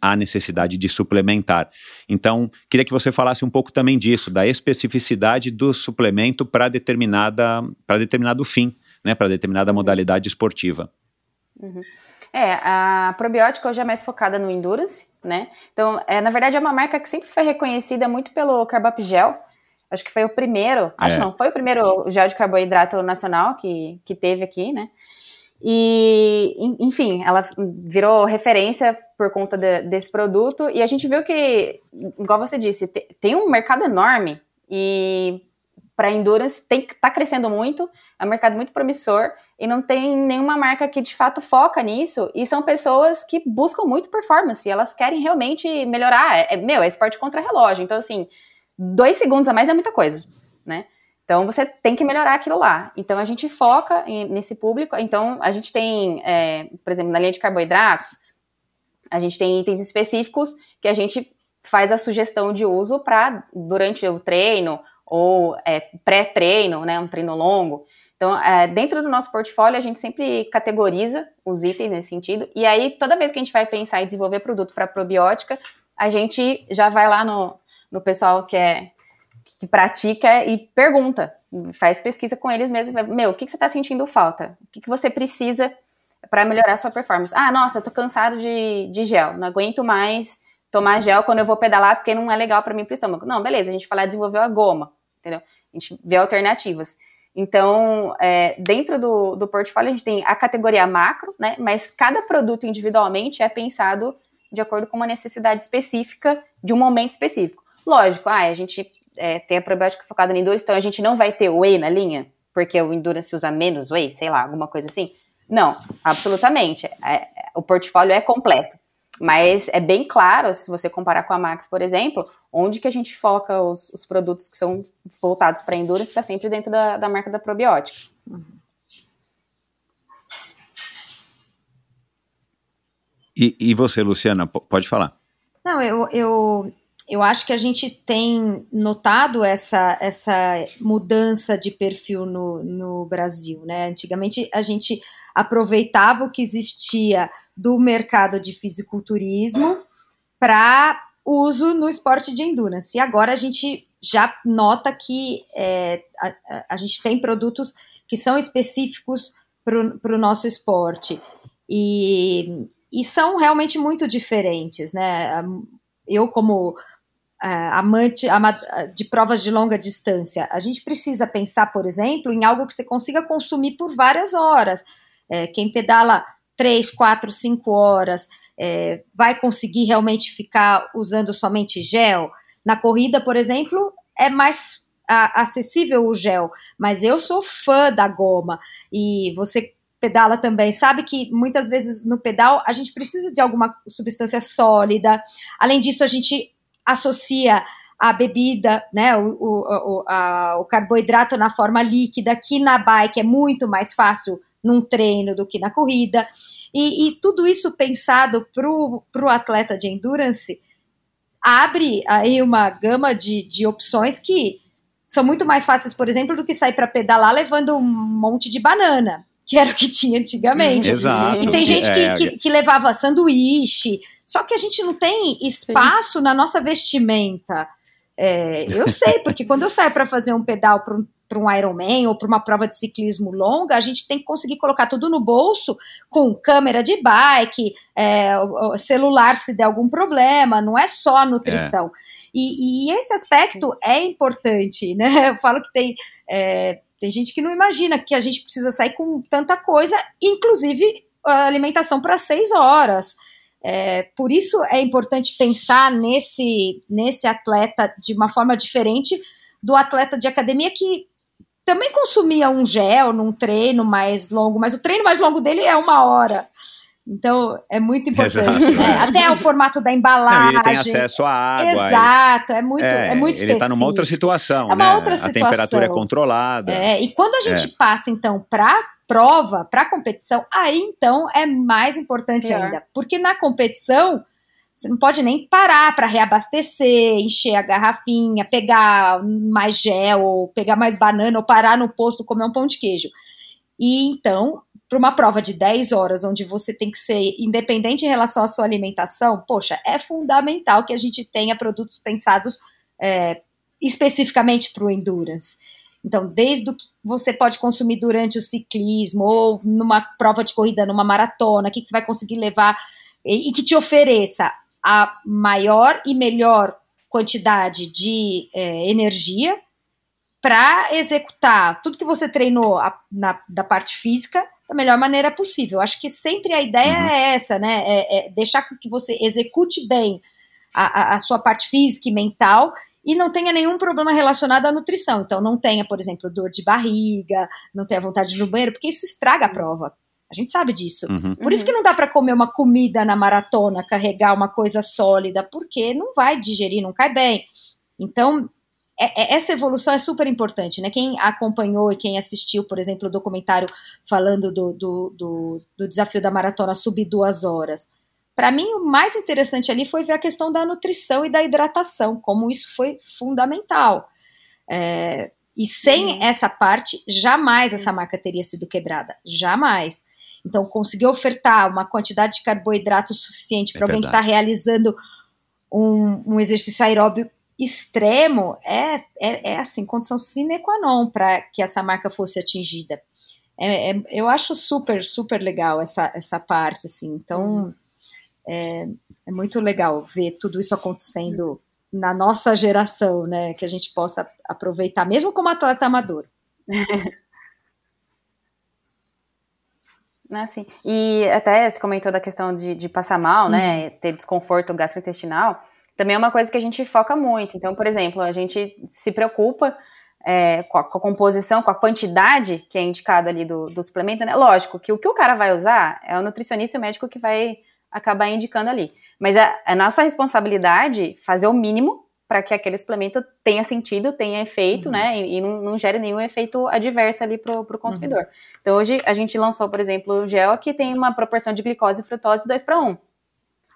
há necessidade de suplementar. Então, queria que você falasse um pouco também disso, da especificidade do suplemento para determinada para determinado fim, né, para determinada uhum. modalidade esportiva. Uhum. É, a probiótica hoje é mais focada no endurance, né? Então, é, na verdade, é uma marca que sempre foi reconhecida muito pelo Carbop Gel. Acho que foi o primeiro, acho é. não, foi o primeiro gel de carboidrato nacional que, que teve aqui, né? E, enfim, ela virou referência por conta de, desse produto. E a gente viu que, igual você disse, tem um mercado enorme e para endurance tem tá crescendo muito, é um mercado muito promissor e não tem nenhuma marca que de fato foca nisso. E são pessoas que buscam muito performance, elas querem realmente melhorar. É, é meu, é esporte contra relógio. Então, assim, dois segundos a mais é muita coisa, né? Então você tem que melhorar aquilo lá. Então a gente foca em, nesse público. Então a gente tem, é, por exemplo, na linha de carboidratos, a gente tem itens específicos que a gente faz a sugestão de uso para durante o treino ou é, pré-treino, né, um treino longo. Então, é, dentro do nosso portfólio, a gente sempre categoriza os itens nesse sentido. E aí, toda vez que a gente vai pensar em desenvolver produto para probiótica, a gente já vai lá no, no pessoal que é que pratica e pergunta, faz pesquisa com eles mesmos. Meu, o que, que você está sentindo falta? O que, que você precisa para melhorar sua performance? Ah, nossa, eu tô cansado de, de gel, não aguento mais tomar gel quando eu vou pedalar porque não é legal para mim pro estômago. Não, beleza, a gente fala desenvolveu a goma, entendeu? A gente vê alternativas. Então, é, dentro do, do portfólio, a gente tem a categoria macro, né? Mas cada produto individualmente é pensado de acordo com uma necessidade específica de um momento específico. Lógico, ah, a gente é, tem a probiótica focada no endurance, então a gente não vai ter whey na linha, porque o endurance usa menos whey, sei lá, alguma coisa assim. Não, absolutamente. É, o portfólio é completo. Mas é bem claro, se você comparar com a Max, por exemplo, onde que a gente foca os, os produtos que são voltados para endurance está sempre dentro da, da marca da probiótica. E, e você, Luciana, pode falar. Não, eu, eu, eu acho que a gente tem notado essa, essa mudança de perfil no, no Brasil, né? Antigamente a gente aproveitava o que existia do mercado de fisiculturismo para uso no esporte de endurance. E agora a gente já nota que é, a, a, gente tem produtos que são específicos para o nosso esporte. E, e são realmente muito diferentes, né? Eu, como é, amante de provas de longa distância, a gente precisa pensar, por exemplo, em algo que você consiga consumir por várias horas. É, quem pedala três, quatro, cinco horas é, vai conseguir realmente ficar usando somente gel? Na corrida, por exemplo, é mais a, acessível o gel, mas eu sou fã da goma e você pedala também, sabe que muitas vezes no pedal a gente precisa de alguma substância sólida. Além disso, a gente associa a bebida, né, o, o, a, o carboidrato na forma líquida, que na bike é muito mais fácil num treino do que na corrida. E, e tudo isso pensado para o atleta de endurance abre aí uma gama de, de opções que são muito mais fáceis, por exemplo, do que sair para pedalar levando um monte de banana, que era o que tinha antigamente. Exato. E tem gente que, é. que, que levava sanduíche, só que a gente não tem espaço Sim. na nossa vestimenta. É, eu sei, porque quando eu saio para fazer um pedal para um um Ironman ou para uma prova de ciclismo longa, a gente tem que conseguir colocar tudo no bolso com câmera de bike, é, celular se der algum problema, não é só a nutrição. É. E, e, esse aspecto é importante, né? Eu falo que tem, é, tem gente que não imagina que a gente precisa sair com tanta coisa, inclusive alimentação para seis horas. É, por isso é importante pensar nesse, nesse atleta de uma forma diferente do atleta de academia que também consumia um gel num treino mais longo, mas o treino mais longo dele é uma hora. Então, é muito importante, né? Até o formato da embalagem. Não, ele tem acesso à água. Exato, é muito, é, é muito Ele está numa outra situação, é uma né? outra situação. A temperatura é controlada. É, e quando a gente é. passa, então, para prova, para competição, aí, então, é mais importante Pior. ainda. Porque na competição, você não pode nem parar para reabastecer, encher a garrafinha, pegar mais gel, ou pegar mais banana, ou parar no posto comer um pão de queijo. E então, para uma prova de 10 horas, onde você tem que ser independente em relação à sua alimentação, poxa, é fundamental que a gente tenha produtos pensados é, especificamente para o endurance. Então, desde o que você pode consumir durante o ciclismo, ou numa prova de corrida, numa maratona, o que, que você vai conseguir levar e, e que te ofereça a maior e melhor quantidade de é, energia para executar tudo que você treinou a, na, da parte física da melhor maneira possível. Acho que sempre a ideia uhum. é essa, né? É, é deixar que você execute bem a, a, sua parte física e mental e não tenha nenhum problema relacionado à nutrição. Então, não tenha, por exemplo, dor de barriga, não tenha vontade de ir no banheiro, porque isso estraga a prova. A gente sabe disso. Uhum. Por isso que não dá para comer uma comida na maratona, carregar uma coisa sólida, porque não vai digerir, não cai bem. Então, é, é, essa evolução é super importante, né? Quem acompanhou e quem assistiu, por exemplo, o documentário falando do, do, do, do desafio da maratona sub duas horas. Para mim, o mais interessante ali foi ver a questão da nutrição e da hidratação, como isso foi fundamental. É, e sem essa parte, jamais essa marca teria sido quebrada. Jamais. Então, conseguir ofertar uma quantidade de carboidrato suficiente para é alguém que está realizando um, um, exercício aeróbio extremo é, é, é, assim, condição sine qua non para que essa marca fosse atingida. É, é, eu acho super, super legal essa, essa parte, assim. Então, uhum. É, é muito legal ver tudo isso acontecendo na nossa geração, né? Que a gente possa aproveitar, mesmo como atleta amador. Ah. E até você comentou da questão de, de passar mal, né? Uhum. Ter desconforto gastrointestinal. Também é uma coisa que a gente foca muito. Então, por exemplo, a gente se preocupa é, com, a, com, a, composição, com a quantidade que é indicada ali do, do suplemento, né? Lógico que o que o cara vai usar é o nutricionista e o médico que vai acabar indicando ali. Mas é, é nossa responsabilidade fazer o mínimo para que aquele suplemento tenha sentido, tenha efeito, uhum. né? E, e não, não, gere nenhum efeito adverso ali para o consumidor. Uhum. Então, hoje a gente lançou, por exemplo, o gel que tem uma proporção de glicose e frutose 2 para 1.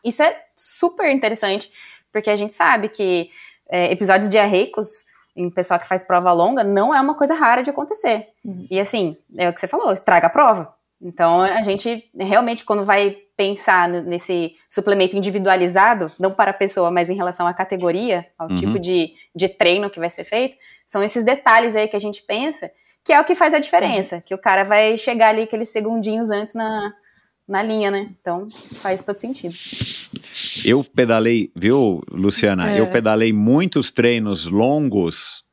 Isso é super interessante, porque a gente sabe que é, episódios diarreicos em pessoal que faz prova longa não é uma coisa rara de acontecer. Uhum. E assim, é o que você falou, estraga a prova. Então, a gente realmente, quando vai pensar nesse suplemento individualizado, não para a pessoa, mas em relação à categoria, ao uhum. tipo de, de treino que vai ser feito, são esses detalhes aí que a gente pensa, que é o que faz a diferença, uhum. que o cara vai chegar ali aqueles segundinhos antes na, na linha, né? Então, faz todo sentido. Eu pedalei, viu, Luciana? É. Eu pedalei muitos treinos longos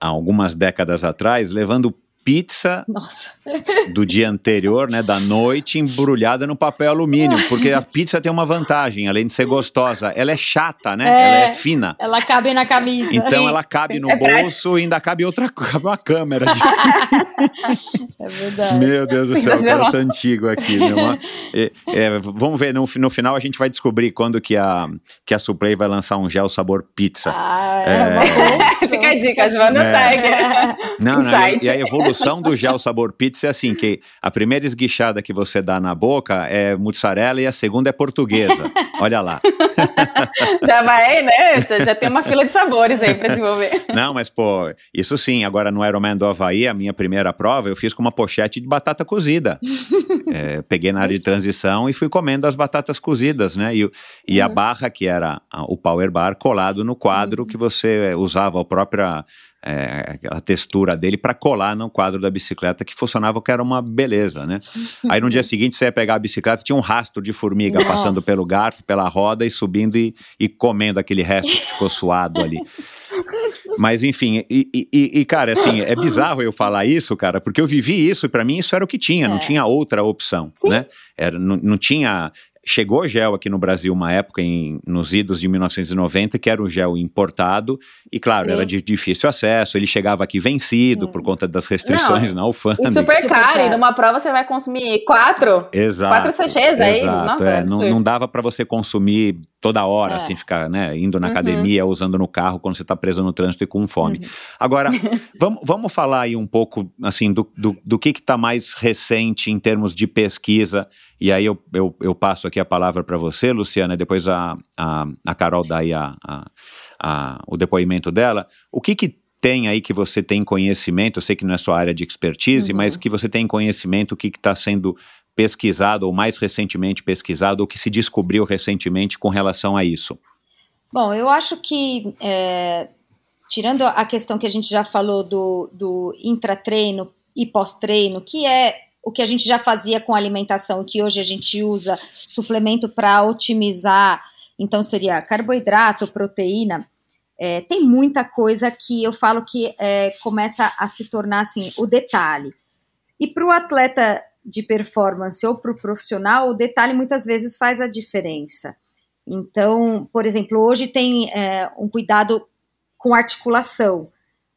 há algumas décadas atrás, levando pizza Nossa. do dia anterior, né, da noite, embrulhada no papel alumínio, porque a pizza tem uma vantagem, além de ser gostosa, ela é chata, né? É, ela é fina. Ela cabe na camisa. Então ela cabe no é bolso e ainda cabe outra cabe uma câmera. De... é verdade. Meu Deus do céu, o cara tá antigo aqui. Né? É, é, vamos ver, no, no final a gente vai descobrir quando que a, que a Suplay vai lançar um gel sabor pizza. Ah, é, é... Fica a dica, Joana é. Não, não, e, e a evolução evolução do gel sabor pizza é assim, que a primeira esguichada que você dá na boca é mussarela e a segunda é portuguesa. Olha lá. já vai, né? Já tem uma fila de sabores aí para desenvolver. Não, mas pô, isso sim. Agora no Ironman do Havaí, a minha primeira prova, eu fiz com uma pochete de batata cozida. é, peguei na área de transição e fui comendo as batatas cozidas, né? E, e uhum. a barra, que era o power bar, colado no quadro uhum. que você usava a própria é, a textura dele para colar no quadro da bicicleta que funcionava que era uma beleza, né? Aí no dia seguinte você ia pegar a bicicleta tinha um rastro de formiga Nossa. passando pelo garfo, pela roda e subindo e, e comendo aquele resto que ficou suado ali. Mas enfim, e, e, e, cara, assim, é bizarro eu falar isso, cara, porque eu vivi isso e para mim isso era o que tinha, é. não tinha outra opção, Sim. né? Era, não, não tinha Chegou gel aqui no Brasil uma época, em, nos idos de 1990, que era um gel importado, e claro, Sim. era de difícil acesso, ele chegava aqui vencido por conta das restrições Não, na alfândega. E super caro, e numa prova você vai consumir quatro, exato, quatro sachês aí, nossa, é, não, não dava para você consumir toda hora, é. assim, ficar, né, indo na uhum. academia, usando no carro quando você está preso no trânsito e com fome. Uhum. Agora, vamos, vamos falar aí um pouco, assim, do, do, do que está mais recente em termos de pesquisa, e aí eu, eu, eu passo aqui a palavra para você, Luciana, e depois a, a, a Carol dá aí a, a, a, o depoimento dela. O que que tem aí que você tem conhecimento, eu sei que não é sua área de expertise, uhum. mas que você tem conhecimento, o que está sendo pesquisado ou mais recentemente pesquisado ou que se descobriu recentemente com relação a isso? Bom, eu acho que, é, tirando a questão que a gente já falou do, do intratreino e pós-treino, que é o que a gente já fazia com alimentação, que hoje a gente usa suplemento para otimizar, então seria carboidrato, proteína, é, tem muita coisa que eu falo que é, começa a se tornar assim o detalhe. E para o atleta de performance ou para o profissional, o detalhe muitas vezes faz a diferença. Então, por exemplo, hoje tem é, um cuidado com articulação.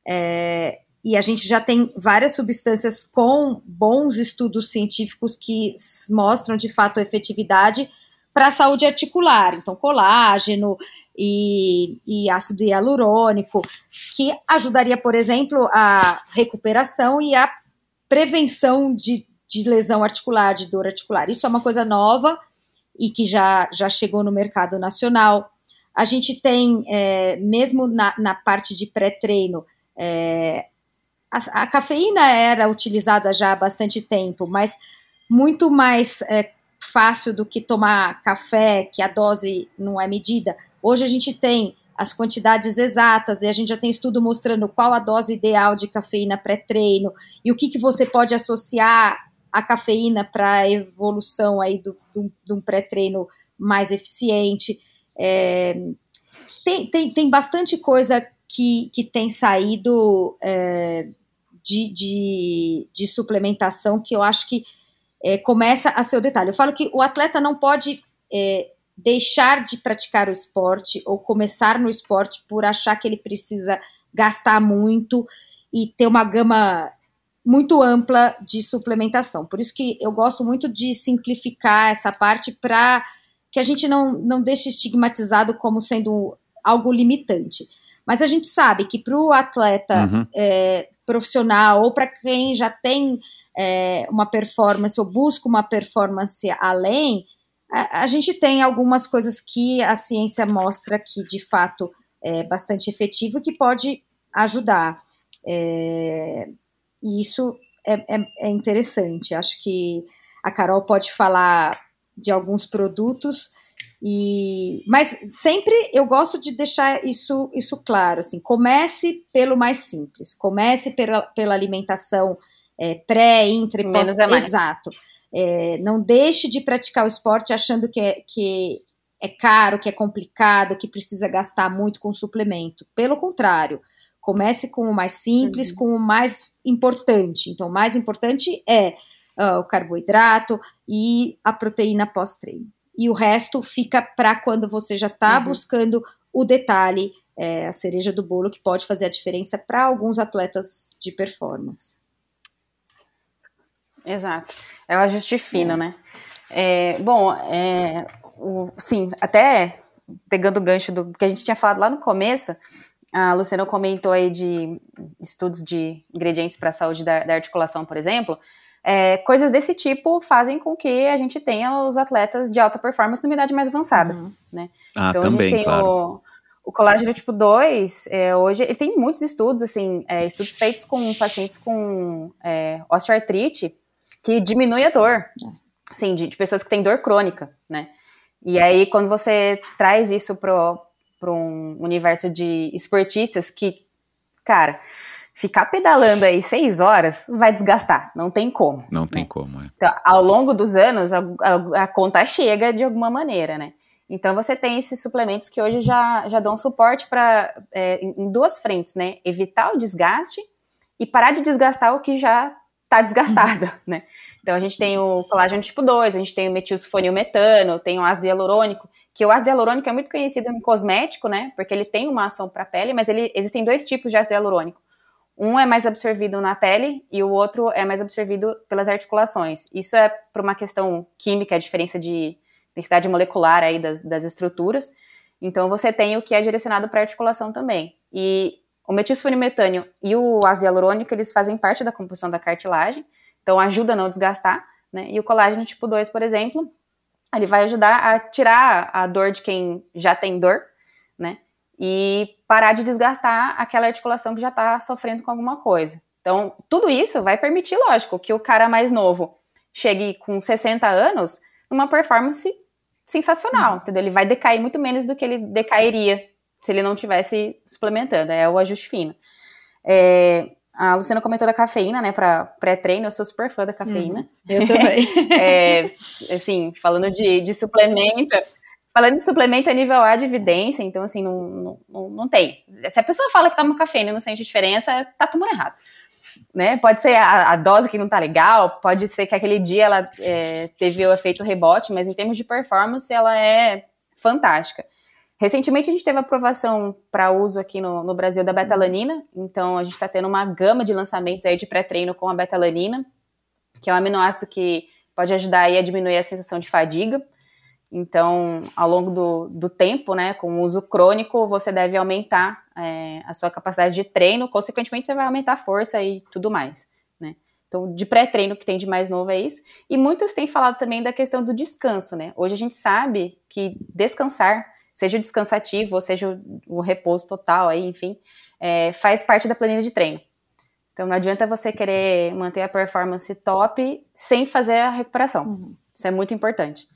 É, e a gente já tem várias substâncias com bons estudos científicos que mostram de fato a efetividade para a saúde articular, então colágeno e, e, ácido hialurônico, que ajudaria, por exemplo, a recuperação e a prevenção de de lesão articular, de dor articular. Isso é uma coisa nova e que já, já chegou no mercado nacional. A gente tem, é, mesmo na, na parte de pré-treino, é, a, a, cafeína era utilizada já há bastante tempo, mas muito mais é, fácil do que tomar café, que a dose não é medida. Hoje a gente tem as quantidades exatas e a gente já tem estudo mostrando qual a dose ideal de cafeína pré-treino e o que, que você pode associar a cafeína para a evolução aí do, do, de um pré-treino mais eficiente. É, tem, tem, tem bastante coisa que, que tem saído é, de, de, de, suplementação que eu acho que é, começa a ser o detalhe. Eu falo que o atleta não pode é, deixar de praticar o esporte ou começar no esporte por achar que ele precisa gastar muito e ter uma gama muito ampla de suplementação. Por isso que eu gosto muito de simplificar essa parte para que a gente não, não deixe estigmatizado como sendo algo limitante. Mas a gente sabe que para o atleta uhum. é, profissional ou para quem já tem é, uma performance ou busca uma performance além, a, a, gente tem algumas coisas que a ciência mostra que de fato é bastante efetivo e que pode ajudar. É, e isso é, é, é interessante. Acho que a Carol pode falar de alguns produtos e, mas sempre eu gosto de deixar isso, isso claro. Assim, comece pelo mais simples. Comece pela, pela alimentação é, pré, intra, pós. É Exato. É, não deixe de praticar o esporte achando que é, que é caro, que é complicado, que precisa gastar muito com suplemento. Pelo contrário, comece com o mais simples, uhum. com o mais importante. Então, o mais importante é uh, o carboidrato e a proteína pós-treino e o resto fica para quando você já está uhum. buscando o detalhe, é, a cereja do bolo, que pode fazer a diferença para alguns atletas de performance. Exato. É o ajuste fino, é. né? É, bom, é, o, sim, até pegando o gancho do que a gente tinha falado lá no começo, a Luciana comentou aí de estudos de ingredientes para a saúde da, da articulação, por exemplo. É, coisas desse tipo fazem com que a gente tenha os atletas de alta performance numa idade mais avançada, uhum. né? Ah, então também, a gente tem claro. o, o colágeno tipo 2, é, hoje, ele tem muitos estudos, assim, é, estudos feitos com pacientes com é, osteoartrite, que diminui a dor, assim, de, de, pessoas que têm dor crônica, né? E aí, quando você traz isso para um universo de esportistas que, cara, ficar pedalando aí seis horas vai desgastar, não tem como. Não né? tem como, é. Então, ao longo dos anos, a, a, a, conta chega de alguma maneira, né? Então você tem esses suplementos que hoje já, já dão suporte para é, em duas frentes, né? Evitar o desgaste e parar de desgastar o que já está desgastado, né? Então a gente tem o colágeno tipo 2, a gente tem o metilsulfonilmetano, tem o ácido hialurônico, que o ácido hialurônico é muito conhecido no cosmético, né? Porque ele tem uma ação para a pele, mas ele, existem dois tipos de ácido hialurônico. Um é mais absorvido na pele e o outro é mais absorvido pelas articulações. Isso é por uma questão química, a diferença de densidade molecular aí das, das estruturas. Então você tem o que é direcionado para articulação também. E o metilsfenimetânio e o ácido hialurônico, eles fazem parte da composição da cartilagem, então ajuda a não desgastar, né? E o colágeno tipo 2, por exemplo, ele vai ajudar a tirar a dor de quem já tem dor, né? E parar de desgastar aquela articulação que já está sofrendo com alguma coisa. Então, tudo isso vai permitir, lógico, que o cara mais novo chegue com 60 anos numa performance sensacional, entendeu? Ele vai decair muito menos do que ele decairia se ele não tivesse suplementando, é o ajuste fino. É, a Luciana comentou da cafeína, né, para pré-treino, eu sou super fã da cafeína. Uhum, eu também. é, assim, falando de, de suplemento, Falando de suplemento a nível A de evidência, então assim, não, não, não tem. Se a pessoa fala que toma cafeína e não sente diferença, tá tomando errado. Né? Pode ser a, a, dose que não tá legal, pode ser que aquele dia ela é, teve o efeito rebote, mas em termos de performance ela é fantástica. Recentemente a gente teve aprovação para uso aqui no, no Brasil da betalanina, então a gente está tendo uma gama de lançamentos aí de pré-treino com a betalanina, que é um aminoácido que pode ajudar a diminuir a sensação de fadiga. Então, ao longo do, do tempo, né, com o uso crônico, você deve aumentar é, a sua capacidade de treino, consequentemente, você vai aumentar a força e tudo mais, né. Então, de pré-treino que tem de mais novo é isso. E muitos têm falado também da questão do descanso, né. Hoje a gente sabe que descansar, seja o descanso ativo, ou seja o, o repouso total, aí, enfim, é, faz parte da planilha de treino. Então, não adianta você querer manter a performance top sem fazer a recuperação. Uhum. Isso é muito importante.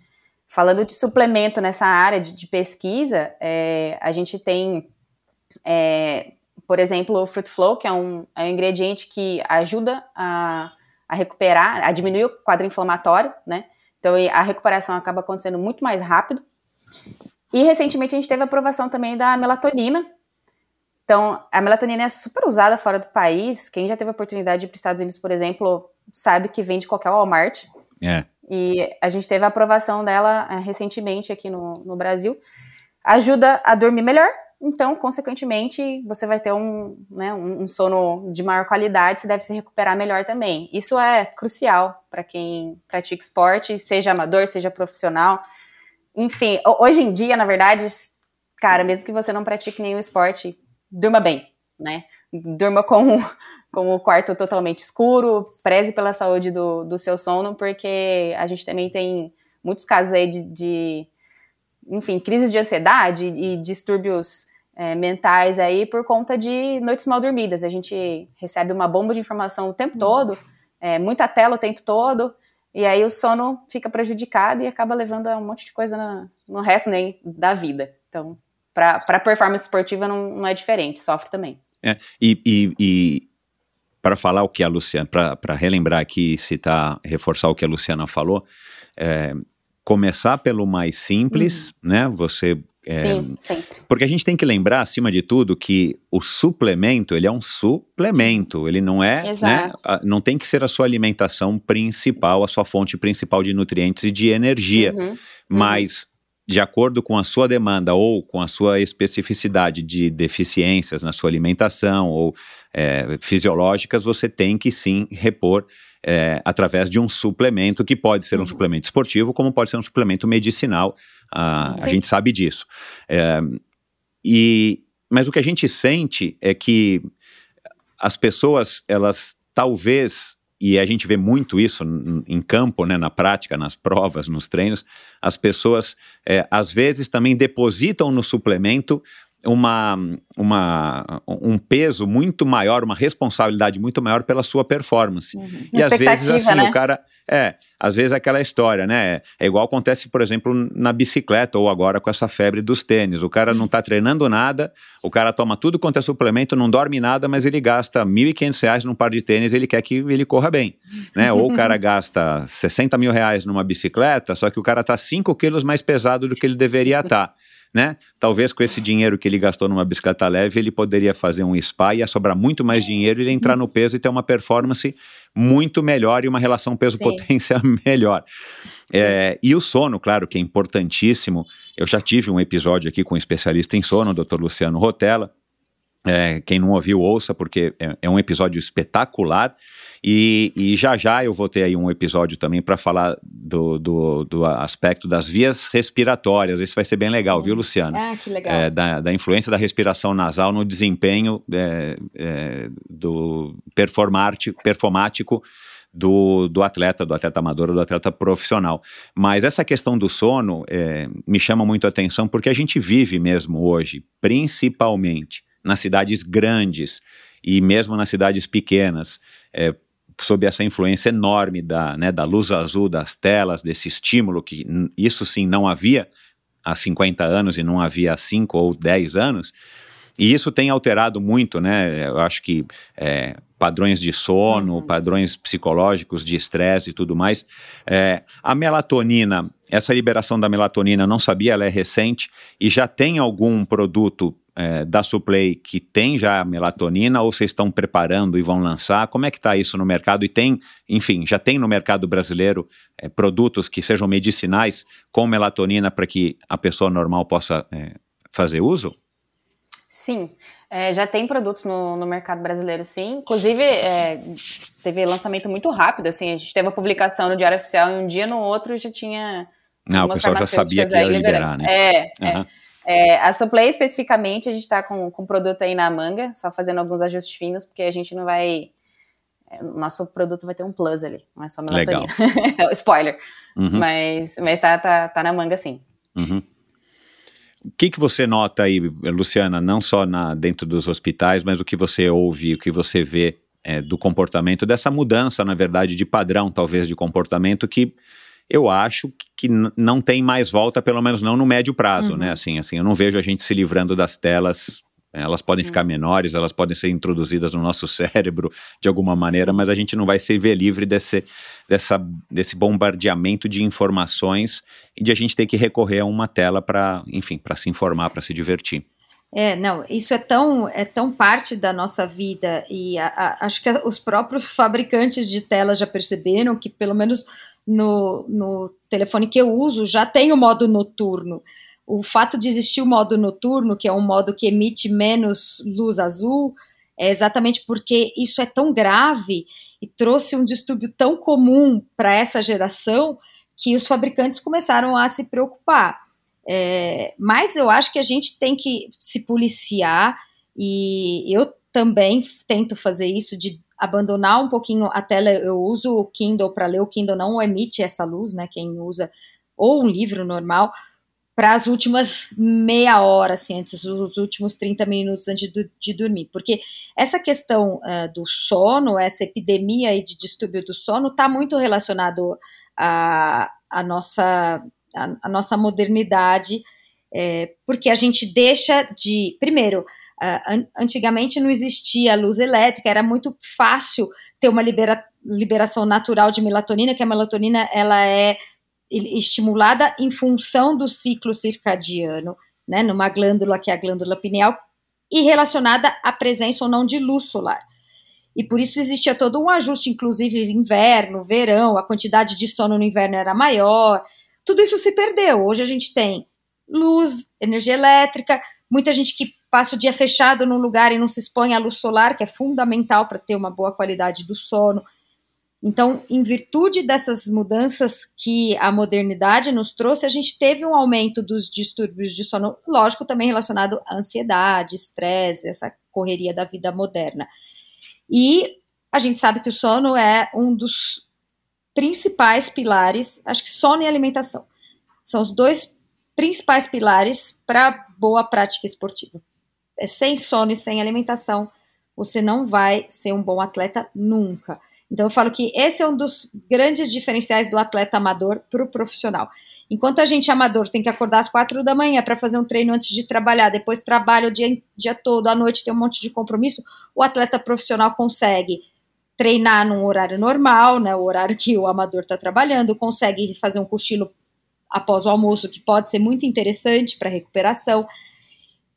Falando de suplemento nessa área de, de pesquisa, é, a gente tem, é, por exemplo, o Fruit Flow, que é um, é um ingrediente que ajuda a, a recuperar, a diminuir o quadro inflamatório, né? Então a recuperação acaba acontecendo muito mais rápido. E recentemente a gente teve a aprovação também da melatonina. Então, a melatonina é super usada fora do país. Quem já teve a oportunidade de ir para os Estados Unidos, por exemplo, sabe que vem de qualquer Walmart. É. E a gente teve a aprovação dela é, recentemente aqui no, no Brasil. Ajuda a dormir melhor, então, consequentemente, você vai ter um, né, um, sono de maior qualidade, você deve se recuperar melhor também. Isso é crucial para quem pratica esporte, seja amador, seja profissional. Enfim, hoje em dia, na verdade, cara, mesmo que você não pratique nenhum esporte, durma bem, né? Durma com, com o quarto totalmente escuro, preze pela saúde do, do seu sono, porque a gente também tem muitos casos aí de, de enfim, crises de ansiedade e distúrbios é, mentais aí por conta de noites mal dormidas. A gente recebe uma bomba de informação o tempo todo, é, muita tela o tempo todo, e aí o sono fica prejudicado e acaba levando a um monte de coisa no, no resto nem da vida. Então, para performance esportiva não, não, é diferente, sofre também. É, e, e, e para falar o que a Luciana, para relembrar aqui, citar, reforçar o que a Luciana falou, é, começar pelo mais simples, uhum. né? Você é, Sim, sempre. Porque a gente tem que lembrar, acima de tudo, que o suplemento, ele é um suplemento, ele não é, né, não tem que ser a sua alimentação principal, a sua fonte principal de nutrientes e de energia, uhum. uhum. mas de acordo com a sua demanda ou com a sua especificidade de deficiências na sua alimentação ou é, fisiológicas, você tem que sim repor é, através de um suplemento, que pode ser um uhum. suplemento esportivo, como pode ser um suplemento medicinal, a, a gente sabe disso. É, e, mas o que a gente sente é que as pessoas, elas talvez e a gente vê muito isso em campo, né, na prática, nas provas, nos treinos, as pessoas é, às vezes também depositam no suplemento uma, uma, um peso muito maior, uma responsabilidade muito maior pela sua performance. Uhum. E às vezes assim, né? o cara. É, às vezes aquela história, né? É igual acontece, por exemplo, na bicicleta ou agora com essa febre dos tênis. O cara não está treinando nada, o cara toma tudo quanto é suplemento, não dorme nada, mas ele gasta R$ 1.500 num par de tênis, ele quer que ele corra bem. Né? Ou o cara gasta 60 mil reais numa bicicleta, só que o cara está 5 quilos mais pesado do que ele deveria estar. Tá né? Talvez com esse dinheiro que ele gastou numa bicicleta leve, ele poderia fazer um spa e ia sobrar muito mais dinheiro, ele entrar no peso e ter uma performance muito melhor e uma relação peso-potência melhor. É, e o sono, claro, que é importantíssimo. Eu já tive um episódio aqui com um especialista em sono, o Dr. Luciano Rotella. É, quem não ouviu, ouça, porque é, é um episódio espetacular. E, e, já já eu vou ter aí um episódio também para falar do, do, do, aspecto das vias respiratórias. Isso vai ser bem legal, viu, Luciana? Ah, que legal. É, da, da, influência da respiração nasal no desempenho é, é, do performático do, do atleta, do atleta amador, do atleta profissional. Mas essa questão do sono é, me chama muito a atenção porque a gente vive mesmo hoje, principalmente nas cidades grandes e mesmo nas cidades pequenas, é, sob essa influência enorme da, né, da luz azul das telas, desse estímulo que isso sim não havia há 50 anos e não havia há 5 ou 10 anos. E isso tem alterado muito, né? Eu acho que é, padrões de sono, uhum. padrões psicológicos de estresse e tudo mais. É, a melatonina, essa liberação da melatonina, não sabia, ela é recente e já tem algum produto é, da Suplay que tem já melatonina ou vocês estão preparando e vão lançar? Como é que está isso no mercado? E tem, enfim, já tem no mercado brasileiro é, produtos que sejam medicinais com melatonina para que a pessoa normal possa é, fazer uso? Sim, é, já tem produtos no, no, mercado brasileiro, sim. Inclusive, é, teve lançamento muito rápido, assim, a gente teve a publicação no Diário Oficial e um dia no outro já tinha. Não, o pessoal já sabia que ia liberar, né? É, uhum. é. É, a Suplay, especificamente, a gente está com, com produto aí na manga, só fazendo alguns ajustes finos, porque a gente não vai. É, o nosso produto vai ter um plus ali, não é só melatonina. Spoiler. Uhum. Mas, mas tá, tá, tá na manga sim. Uhum. O que, que você nota aí, Luciana, não só na, dentro dos hospitais, mas o que você ouve, o que você vê é, do comportamento, dessa mudança, na verdade, de padrão, talvez, de comportamento que eu acho que não tem mais volta, pelo menos não no médio prazo, né? uhum. né? Assim, assim, eu não vejo a gente se livrando das telas. Elas podem ficar uhum. menores, elas podem ser introduzidas no nosso cérebro de alguma maneira, mas a gente não vai se ver livre desse, dessa, desse bombardeamento de informações e de a gente ter que recorrer a uma tela para, enfim, para se informar, para se divertir. É, não, isso é tão, é tão parte da nossa vida e a, a, acho que os próprios fabricantes de telas já perceberam que pelo menos no, no telefone que eu uso já tem o modo noturno. O fato de existir o modo noturno, que é um modo que emite menos luz azul, é exatamente porque isso é tão grave e trouxe um distúrbio tão comum para essa geração que os fabricantes começaram a se preocupar. É, mas eu acho que a gente tem que se policiar e eu também tento fazer isso de abandonar um pouquinho a tela. Eu uso o Kindle para ler, o Kindle não emite essa luz, né? Quem usa ou um livro normal para as últimas meia hora, assim, antes os últimos 30 minutos antes de, de dormir. Porque essa questão uh, do sono, essa epidemia aí de distúrbio do sono, está muito relacionado à, à nossa, à, à nossa modernidade, é, porque a gente deixa de. Primeiro, antigamente não existia luz elétrica, era muito fácil ter uma libera liberação natural de melatonina, que a melatonina ela é estimulada em função do ciclo circadiano, né, numa glândula que é a glândula pineal, e relacionada à presença ou não de luz solar. E por isso existia todo um ajuste, inclusive inverno, verão, a quantidade de sono no inverno era maior. Tudo isso se perdeu. Hoje a gente tem luz, energia elétrica, muita gente que passa o dia fechado num lugar e não se expõe à luz solar, que é fundamental para ter uma boa qualidade do sono. Então, em virtude dessas mudanças que a modernidade nos trouxe, a gente teve um aumento dos distúrbios de sono, lógico, também relacionado à ansiedade, estresse, essa correria da vida moderna. E a gente sabe que o sono é um dos principais pilares, acho que sono e alimentação são os dois principais pilares para boa prática esportiva. É sem sono e sem alimentação, você não vai ser um bom atleta nunca. Então, eu falo que esse é um dos grandes diferenciais do atleta amador para o profissional. Enquanto a gente amador tem que acordar às quatro da manhã para fazer um treino antes de trabalhar, depois trabalha o dia, dia todo, à noite tem um monte de compromisso, o atleta profissional consegue treinar num horário normal, né, o horário que o amador está trabalhando, consegue fazer um cochilo após o almoço, que pode ser muito interessante para recuperação,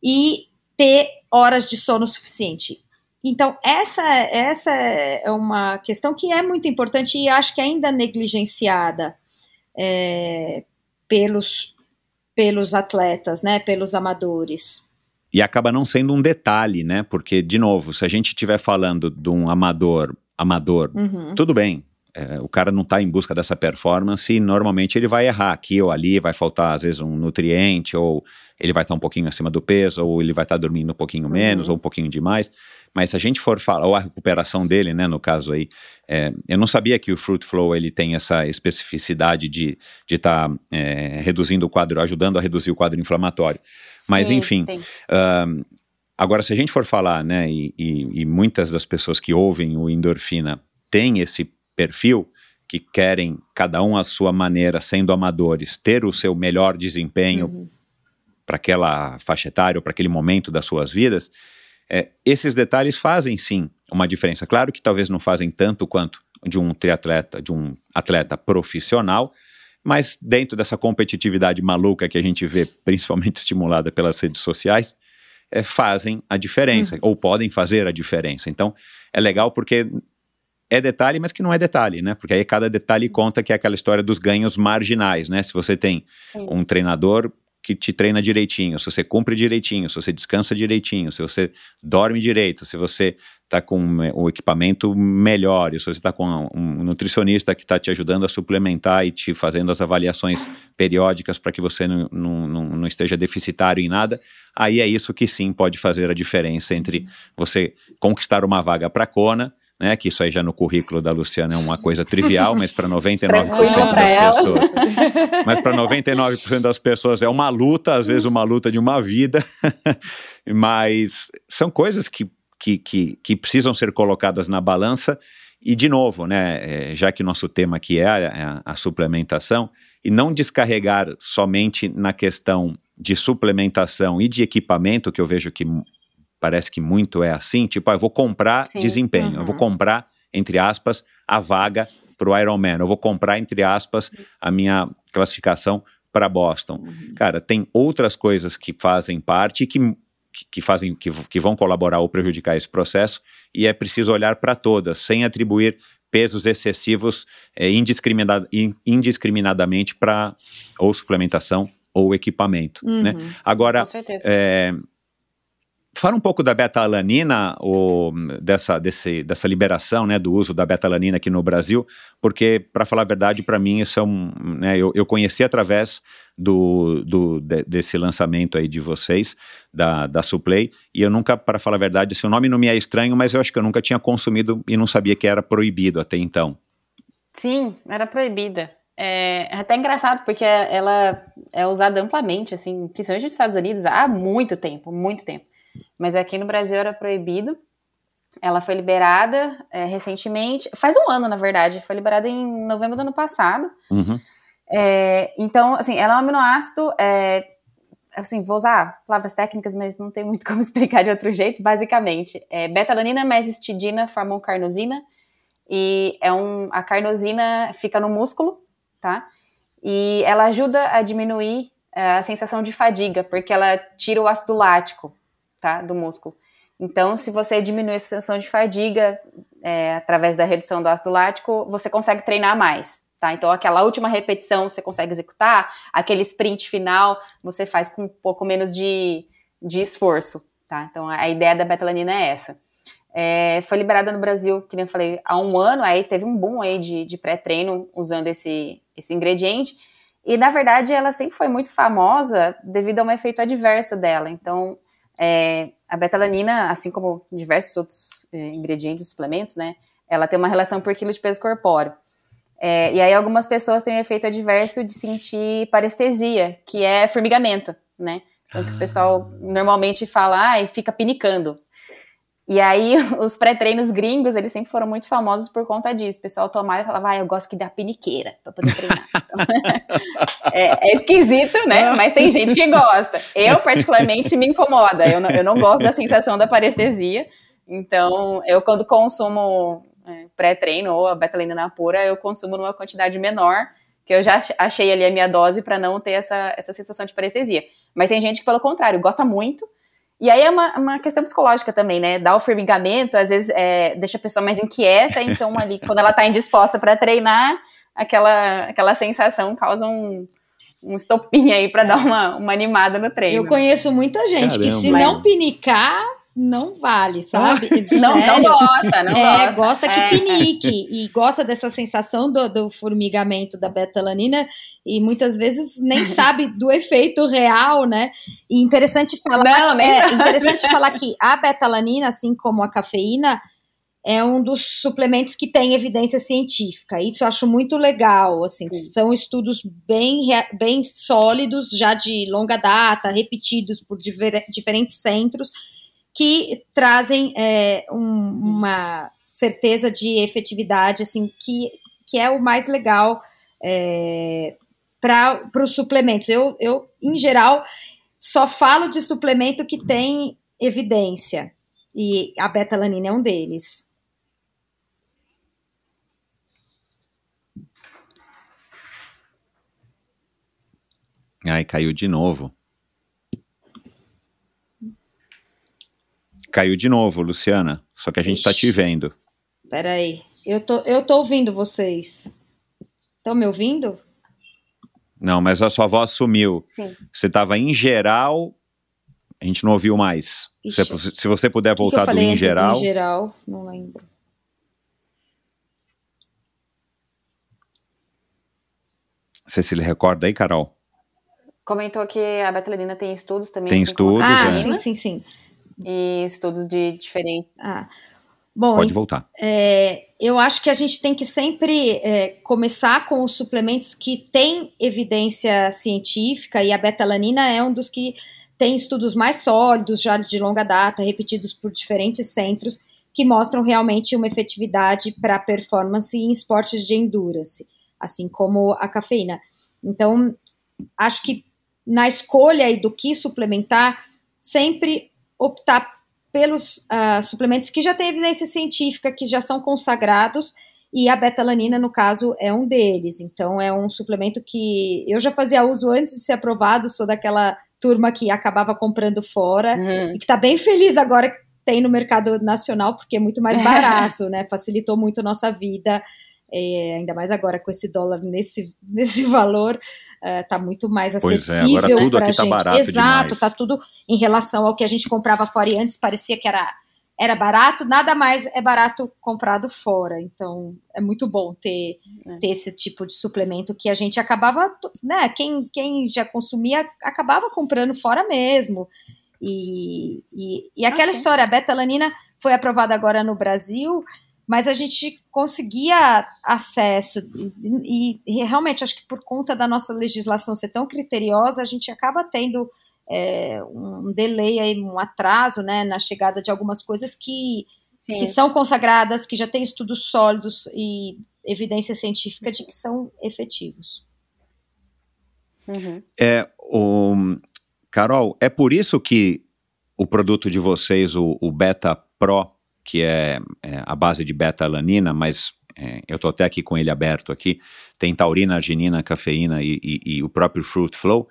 e ter horas de sono suficiente. Então, essa, essa é uma questão que é muito importante e acho que ainda negligenciada é, pelos, pelos atletas, né, pelos amadores. E acaba não sendo um detalhe, né? Porque, de novo, se a gente estiver falando de um amador, amador, uhum. tudo bem, é, o cara não está em busca dessa performance e normalmente ele vai errar aqui ou ali, vai faltar às vezes um nutriente, ou ele vai estar tá um pouquinho acima do peso, ou ele vai estar tá dormindo um pouquinho uhum. menos, ou um pouquinho demais. Mas se a gente for falar, ou a recuperação dele, né, no caso aí, é, eu não sabia que o Fruit Flow ele tem essa especificidade de estar de tá, é, reduzindo o quadro, ajudando a reduzir o quadro inflamatório. Mas Sim, enfim. Uh, agora, se a gente for falar, né, e, e, e muitas das pessoas que ouvem o endorfina têm esse perfil que querem, cada um à sua maneira, sendo amadores, ter o seu melhor desempenho uhum. para aquela faixa etária ou para aquele momento das suas vidas, é, esses detalhes fazem sim uma diferença. Claro que talvez não fazem tanto quanto de um triatleta, de um atleta profissional, mas dentro dessa competitividade maluca que a gente vê, principalmente estimulada pelas redes sociais, é, fazem a diferença, uhum. ou podem fazer a diferença. Então, é legal porque é detalhe, mas que não é detalhe, né? Porque aí cada detalhe conta que é aquela história dos ganhos marginais, né? Se você tem Sim. um treinador que te treina direitinho, se você cumpre direitinho, se você descansa direitinho, se você dorme direito, se você está com o equipamento melhor, se você está com um nutricionista que está te ajudando a suplementar e te fazendo as avaliações periódicas para que você não, não, não, esteja deficitário em nada, aí é isso que sim pode fazer a diferença entre você conquistar uma vaga para a Kona né? Que isso aí já no currículo da Luciana é uma coisa trivial, mas para 99% das pessoas. Mas para 99% das pessoas é uma luta, às vezes uma luta de uma vida. mas são coisas que, que, que, que precisam ser colocadas na balança. E, de novo, né, é, já que nosso tema aqui é a, a, suplementação, e não descarregar somente na questão de suplementação e de equipamento, que eu vejo que parece que muito é assim, tipo, ah, eu vou comprar Sim. desempenho, uhum. eu vou comprar, entre aspas, a vaga para o Ironman, eu vou comprar, entre aspas, a minha classificação para Boston. Uhum. Cara, tem outras coisas que fazem parte que, que, fazem, que, que vão colaborar ou prejudicar esse processo, e é preciso olhar para todas, sem atribuir pesos excessivos é, indiscriminada, indiscriminadamente para ou suplementação ou equipamento. Né? Uhum, né? Agora, é, Fala um pouco da beta-alanina, ou dessa, desse, dessa liberação né, do uso da beta-alanina aqui no Brasil, porque, para falar a verdade, para mim, isso é um, né, eu, eu conheci através do, do, de, desse lançamento aí de vocês, da, da Suplay, e eu nunca, para falar a verdade, seu nome não me é estranho, mas eu acho que eu nunca tinha consumido e não sabia que era proibido até então. Sim, era proibida. É, é até engraçado, porque ela é usada amplamente, assim, principalmente nos Estados Unidos, há muito tempo, muito tempo mas aqui no Brasil era proibido. Ela foi liberada é, recentemente, faz um ano, na verdade, foi liberada em novembro do ano passado. Uhum. É, então, assim, ela é um aminoácido, é, assim, vou usar palavras técnicas, mas não tem muito como explicar de outro jeito, basicamente. É beta-alanina, mesistidina, formam carnosina, e é um, a carnosina fica no músculo, tá? E ela ajuda a diminuir é, a sensação de fadiga, porque ela tira o ácido lático, tá? Do músculo. Então, se você diminui essa sensação de fadiga é, através da redução do ácido lático, você consegue treinar mais, tá? Então, aquela última repetição você consegue executar, aquele sprint final você faz com um pouco menos de, de esforço, tá? Então, a ideia da betalanina é essa. É, foi liberada no Brasil, que nem eu falei, há um ano, aí teve um boom aí de, de pré-treino usando esse, esse ingrediente, e na verdade ela sempre foi muito famosa devido a um efeito adverso dela, então é, a betalanina, assim como diversos outros é, ingredientes, suplementos, né, ela tem uma relação por quilo de peso corpóreo. É, e aí algumas pessoas têm o efeito adverso de sentir parestesia, que é formigamento, né? Então, que o pessoal normalmente fala, ah, e fica pinicando. E aí, os pré-treinos gringos, eles sempre foram muito famosos por conta disso. O pessoal tomava e falava, ah, eu gosto que dá piniqueira pra poder treinar. é, é, esquisito, né? Mas tem gente que gosta. Eu, particularmente, me incomoda. Eu não, eu não gosto da sensação da parestesia. Então, eu, quando consumo é, pré-treino ou a betalanina pura, eu consumo numa quantidade menor, que eu já achei ali a minha dose para não ter essa, essa sensação de parestesia. Mas tem gente que, pelo contrário, gosta muito e aí é uma, uma questão psicológica também, né? Dar o formigamento, às vezes, é, deixa a pessoa mais inquieta, então ali, quando ela tá indisposta para treinar, aquela, aquela sensação causa um, um estopim aí para dar uma, uma animada no treino. Eu conheço muita gente Caramba. que se não pinicar, não vale, sabe? não, não gosta, não é, gosta. gosta que é. pinique e gosta dessa sensação do, do formigamento da betalanina e muitas vezes nem sabe do efeito real, né? E interessante falar, não, é, interessante falar que a betalanina, assim como a cafeína, é um dos suplementos que tem evidência científica. Isso eu acho muito legal. Assim, Sim. são estudos bem, bem sólidos, já de longa data, repetidos por diver, diferentes centros que trazem é, um, uma certeza de efetividade, assim, que, que é o mais legal é, para os suplementos. Eu, eu, em geral, só falo de suplemento que tem evidência, e a betalanina é um deles. Ai, caiu de novo. Caiu de novo, Luciana. Só que a gente está te vendo. Peraí. Eu tô, eu tô ouvindo vocês. Estão me ouvindo? Não, mas a sua voz sumiu. Sim. Você estava em geral, a gente não ouviu mais. Se, se, você puder voltar que que do em geral. Em geral, não lembro. Você se recorda aí, Carol? Comentou que a betalanina tem estudos também. Tem assim estudos, Ah, é. sim, sim, sim e estudos de diferentes. Ah, bom, Pode voltar. É, eu acho que a gente tem que sempre é, começar com os suplementos que têm evidência científica, e a betalanina é um dos que tem estudos mais sólidos, já de longa data, repetidos por diferentes centros, que mostram realmente uma efetividade para performance em esportes de endurance, assim como a cafeína. Então, acho que na escolha do que suplementar, sempre optar pelos uh, suplementos que já têm evidência científica, que já são consagrados, e a betalanina, no caso, é um deles. Então, é um suplemento que eu já fazia uso antes de ser aprovado, sou daquela turma que acabava comprando fora, uhum. e que está bem feliz agora tem no mercado nacional, porque é muito mais barato, né? Facilitou muito a nossa vida, é, ainda mais agora com esse dólar nesse, nesse valor, está uh, muito mais acessível pois é, para a gente. Tá Exato, está tudo em relação ao que a gente comprava fora e antes parecia que era era barato, nada mais é barato comprado fora. Então, é muito bom ter, é. ter esse tipo de suplemento que a gente acabava, né? Quem, quem já consumia acabava comprando fora mesmo. E, e, e aquela ah, história, a betalanina foi aprovada agora no Brasil, mas a gente conseguia acesso. E, e realmente, acho que por conta da nossa legislação ser tão criteriosa, a gente acaba tendo é, um delay, aí, um atraso né, na chegada de algumas coisas que, que são consagradas, que já têm estudos sólidos e evidência científica de que são efetivos. Uhum. É, o, Carol, é por isso que o produto de vocês, o, o Beta Pro, que é, é, a base de beta-alanina, mas é, eu estou até aqui com ele aberto aqui, tem taurina, arginina, cafeína e, e, e o próprio Fruit Flow,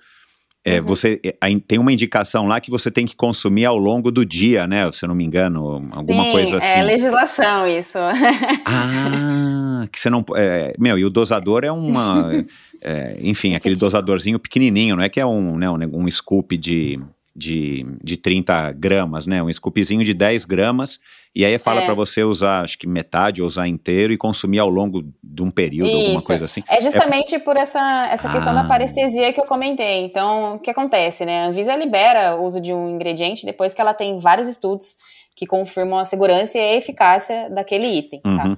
é, uhum. Você é, tem uma indicação lá que você tem que consumir ao longo do dia, né? Se eu não me engano, alguma Sim, coisa assim. É legislação isso. ah, que você não. É, meu, e o dosador é uma. é, enfim, aquele dosadorzinho pequenininho, não é que é um, né, um, um scoop de de, de 30 gramas, né? Um scoopzinho de 10 gramas. E aí fala é. para você usar, acho que metade, ou usar inteiro e consumir ao longo de um período, Isso. alguma coisa assim. É justamente é... por essa, essa questão ah. da parestesia que eu comentei. Então, o que acontece, né? A Anvisa libera o uso de um ingrediente depois que ela tem vários estudos que confirmam a segurança e a eficácia daquele item, tá? uhum.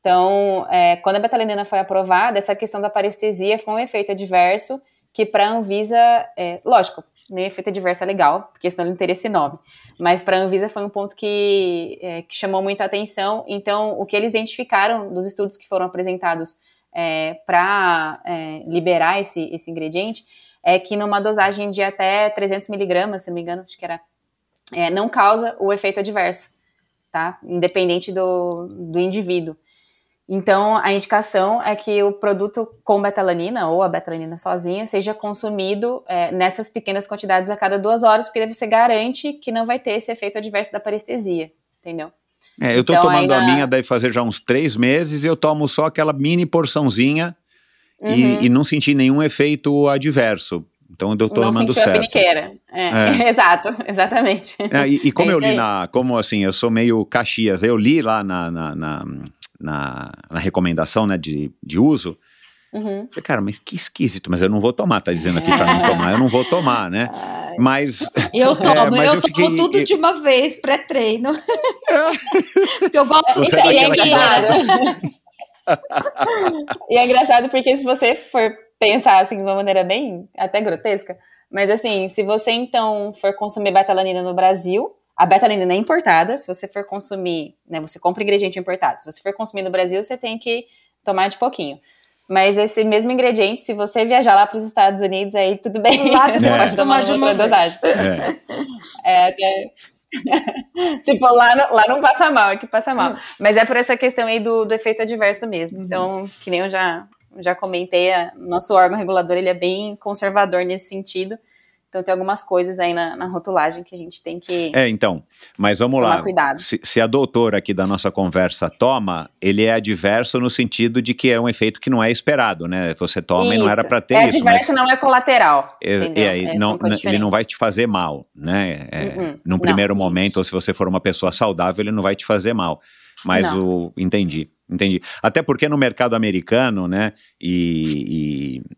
Então, é, quando a betalanina foi aprovada, essa questão da parestesia foi um efeito adverso que para a Anvisa, é, lógico, nem efeito adverso é legal, porque senão ele não teria esse nome. Mas para a Anvisa foi um ponto que, é, que chamou muita atenção. Então, o que eles identificaram dos estudos que foram apresentados é, para é, liberar esse, esse ingrediente é que numa dosagem de até 300 miligramas, se não me engano, acho que era, é, não causa o efeito adverso, tá? Independente do, do indivíduo. Então, a indicação é que o produto com betalanina ou a betalanina sozinha seja consumido é, nessas pequenas quantidades a cada duas horas, porque você garante que não vai ter esse efeito adverso da parestesia, entendeu? É, eu tô então, tomando a minha deve fazer já uns três meses e eu tomo só aquela mini porçãozinha uhum. e, e, não senti nenhum efeito adverso. Então eu não tomando certo. A piniqueira. É, é. Exato, exatamente. É, e, e, como é eu li aí. na. Como assim, eu sou meio Caxias, eu li lá na, na, na na, na recomendação né, de, de uso. Uhum. Falei, cara, mas que esquisito, mas eu não vou tomar, tá dizendo aqui pra não tomar, eu não vou tomar, né? Mas. Eu tomo, é, eu, eu fiquei, tomo tudo eu... de uma vez, pré-treino. Porque eu gosto de é engraçado. e é engraçado porque se você for pensar assim de uma maneira bem até grotesca, mas assim, se você então for consumir betalanina no Brasil, a beta-alanina é importada, se você for consumir, né, você compra ingrediente importado. Se você for consumir no Brasil, você tem que tomar de pouquinho. Mas esse mesmo ingrediente, se você viajar lá para os Estados Unidos, aí tudo bem. Lá você é. pode tomar de uma dosagem. É. é, tipo, lá, no, lá não passa mal, aqui passa mal. Mas é por essa questão aí do, do efeito adverso mesmo. Uhum. Então, que nem eu já, já comentei, a, nosso órgão regulador ele é bem conservador nesse sentido. Então tem algumas coisas aí na, na, rotulagem que a gente tem que. É, então. Mas vamos tomar lá. cuidado. Se, se, a doutora aqui da nossa conversa toma, ele é adverso no sentido de que é um efeito que não é esperado, né? Você toma isso. e não era para ter é isso. É adverso, mas... não é colateral. É, é, é não, ele não vai te fazer mal, né? É, uh -uh. Num primeiro não, momento, isso. ou se você for uma pessoa saudável, ele não vai te fazer mal. Mas não. o. Entendi. Entendi. Até porque no mercado americano, né, e, e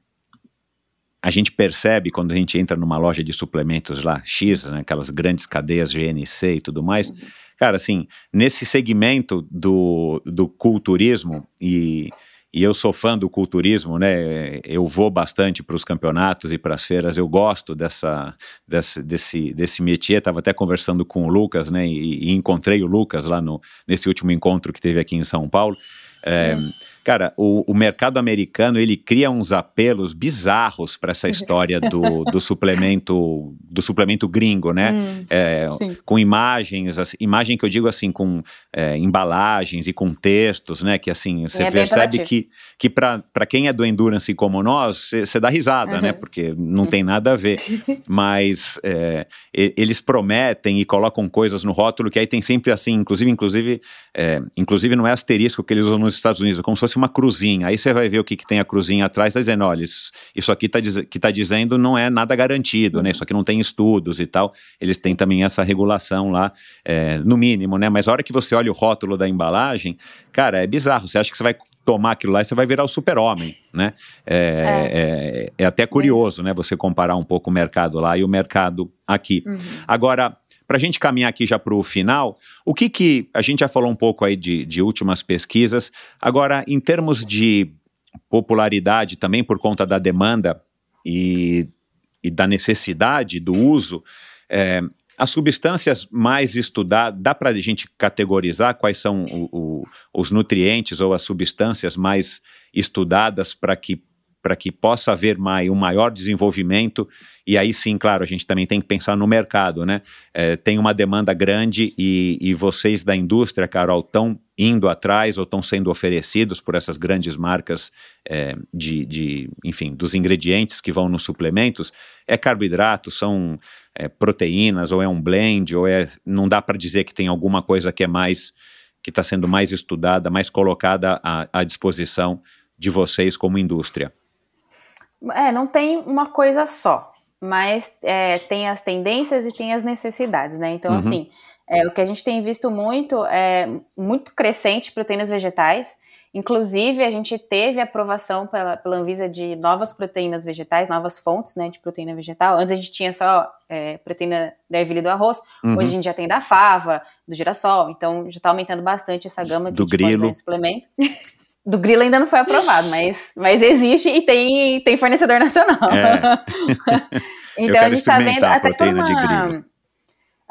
a gente percebe quando a gente entra numa loja de suplementos lá, X, né, aquelas grandes cadeias GNC e tudo mais. Uhum. Cara, assim, nesse segmento do, do culturismo, e, e eu sou fã do culturismo, né? Eu vou bastante para os campeonatos e para as feiras, eu gosto dessa, desse, desse, desse métier. Estava até conversando com o Lucas, né? E, e, encontrei o Lucas lá no, nesse último encontro que teve aqui em São Paulo. É, uhum Cara, o, o, mercado americano ele cria uns apelos bizarros para essa história do, do, suplemento do suplemento gringo, né? Hum, é, com imagens, assim, imagem que eu digo assim, com é, embalagens e com textos, né? Que assim, você é percebe que, que para quem é do endurance como nós, você dá risada, né? uhum. né? Porque não tem nada a ver. Mas é, eles prometem e colocam coisas no rótulo que aí tem sempre assim, inclusive, inclusive, é, inclusive não é asterisco que eles usam nos Estados Unidos, é como se fosse uma cruzinha. Aí você vai ver o que, que tem a cruzinha atrás, tá dizendo, olha, isso, isso aqui tá, diz, que tá dizendo não é nada garantido, né? Isso aqui não tem estudos e tal. Eles têm também essa regulação lá, é, no mínimo, né? Mas a hora que você olha o rótulo da embalagem, cara, é bizarro. Você acha que você vai tomar aquilo lá e você vai virar o super-homem, né? É, é. é, é até curioso, né? Você comparar um pouco o mercado lá e o mercado aqui. Uhum. Agora, para a gente caminhar aqui já para o final, o que que a gente já falou um pouco aí de, de últimas pesquisas. Agora, em termos de popularidade também por conta da demanda e, e da necessidade do uso, é, as substâncias mais estudadas, dá para a gente categorizar quais são o, o, os nutrientes ou as substâncias mais estudadas para que para que possa haver mais, um maior desenvolvimento. E aí sim, claro, a gente também tem que pensar no mercado, né? É, tem uma demanda grande e, e vocês da indústria, Carol, estão indo atrás ou estão sendo oferecidos por essas grandes marcas é, de, de, enfim, dos ingredientes que vão nos suplementos. É carboidrato, são é, proteínas, ou é um blend, ou é. Não dá para dizer que tem alguma coisa que é mais. que está sendo mais estudada, mais colocada à, à disposição de vocês como indústria. É, não tem uma coisa só, mas é, tem as tendências e tem as necessidades, né? Então, uhum. assim, é, o que a gente tem visto muito é muito crescente proteínas vegetais. Inclusive, a gente teve aprovação pela, pela Anvisa de novas proteínas vegetais, novas fontes né, de proteína vegetal. Antes a gente tinha só é, proteína da ervilha e do arroz, uhum. hoje a gente já tem da fava, do girassol, então já está aumentando bastante essa gama do grilo. suplemento. Do grilo ainda não foi aprovado, mas, mas existe e tem, tem fornecedor nacional. É. então a gente está vendo até por uma.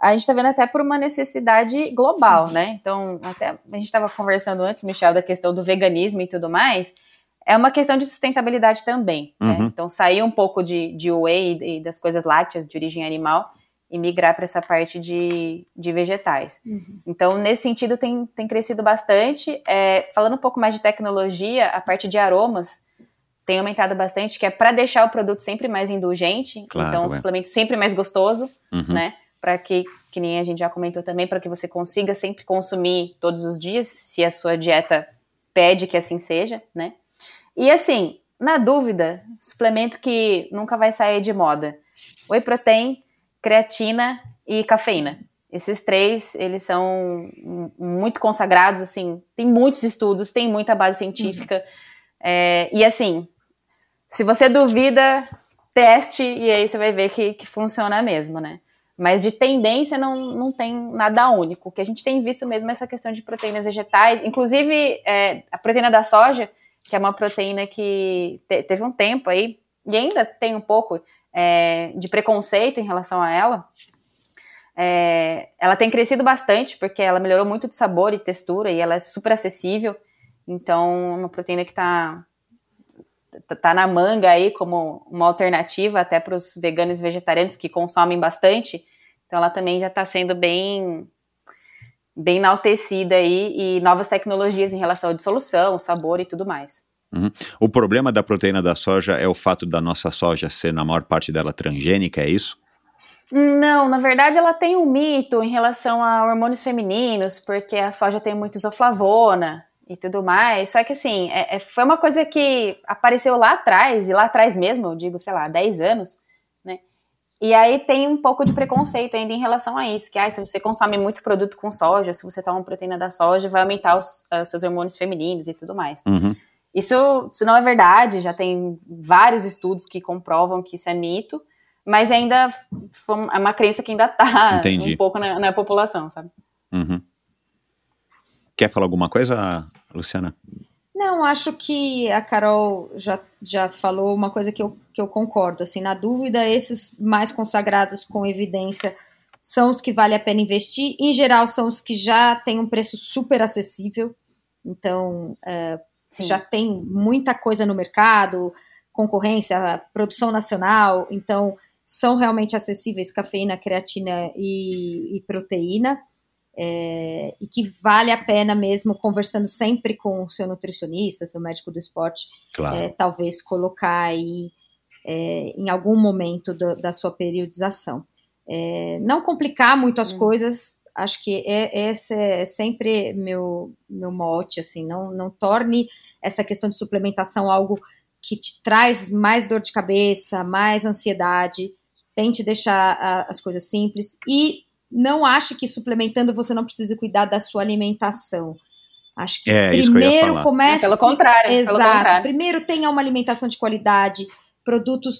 A gente está vendo até por uma necessidade global, né? Então, até a gente estava conversando antes, Michel, da questão do veganismo e tudo mais. É uma questão de sustentabilidade também. Né? Uhum. Né? Então, sair um pouco de, de whey e das coisas lácteas de origem animal e migrar para essa parte de, de vegetais. Uhum. Então, nesse sentido, tem, tem crescido bastante. É, falando um pouco mais de tecnologia, a parte de aromas tem aumentado bastante, que é para deixar o produto sempre mais indulgente, claro, então o é. suplemento sempre mais gostoso, uhum. né? Para que, que nem a gente já comentou também, para que você consiga sempre consumir todos os dias, se a sua dieta pede que assim seja, né? E assim, na dúvida, suplemento que nunca vai sair de moda. Whey protein creatina e cafeína. Esses três, eles são muito consagrados, assim, tem muitos estudos, tem muita base científica. Uhum. É, e assim, se você duvida, teste e aí você vai ver que, que funciona mesmo, né? Mas de tendência não, não tem nada único. O que a gente tem visto mesmo é essa questão de proteínas vegetais, inclusive é, a proteína da soja, que é uma proteína que te, teve um tempo aí, e ainda tem um pouco, é, de preconceito em relação a ela, é, ela tem crescido bastante porque ela melhorou muito de sabor e textura e ela é super acessível. Então, é uma proteína que está tá, tá na manga aí como uma alternativa até para os veganos e vegetarianos que consomem bastante. Então, ela também já está sendo bem bem enaltecida aí e novas tecnologias em relação à dissolução, sabor e tudo mais. Uhum. O problema da proteína da soja é o fato da nossa soja ser, na maior parte dela, transgênica, é isso? Não, na verdade ela tem um mito em relação a hormônios femininos, porque a soja tem muito isoflavona e tudo mais. Só que assim, é, é, foi uma coisa que apareceu lá atrás, e lá atrás mesmo, eu digo, sei lá, 10 anos, né? E aí tem um pouco de preconceito ainda em relação a isso, que ah, se você consome muito produto com soja, se você toma proteína da soja, vai aumentar os uh, seus hormônios femininos e tudo mais. Uhum. Isso, isso não é verdade, já tem vários estudos que comprovam que isso é mito, mas ainda é uma crença que ainda está um pouco na, na população, sabe? Uhum. Quer falar alguma coisa, Luciana? Não, acho que a Carol já, já falou uma coisa que eu, que eu concordo. Assim, na dúvida, esses mais consagrados com evidência são os que vale a pena investir. Em geral, são os que já têm um preço super acessível. Então, é, Sim. já tem muita coisa no mercado, concorrência, produção nacional, então são realmente acessíveis cafeína, creatina e, e proteína. É, e que vale a pena mesmo, conversando sempre com o seu nutricionista, seu médico do esporte, claro. é, talvez colocar aí é, em algum momento do, da sua periodização. É, não complicar muito as hum. coisas, acho que é, esse é sempre meu, meu mote, assim, não, não torne essa questão de suplementação algo que te traz mais dor de cabeça, mais ansiedade, tente deixar a, as coisas simples e não ache que suplementando você não precisa cuidar da sua alimentação. Acho que é, primeiro que comece. É, pelo contrário. Exato. Pelo contrário. Primeiro tenha uma alimentação de qualidade, produtos,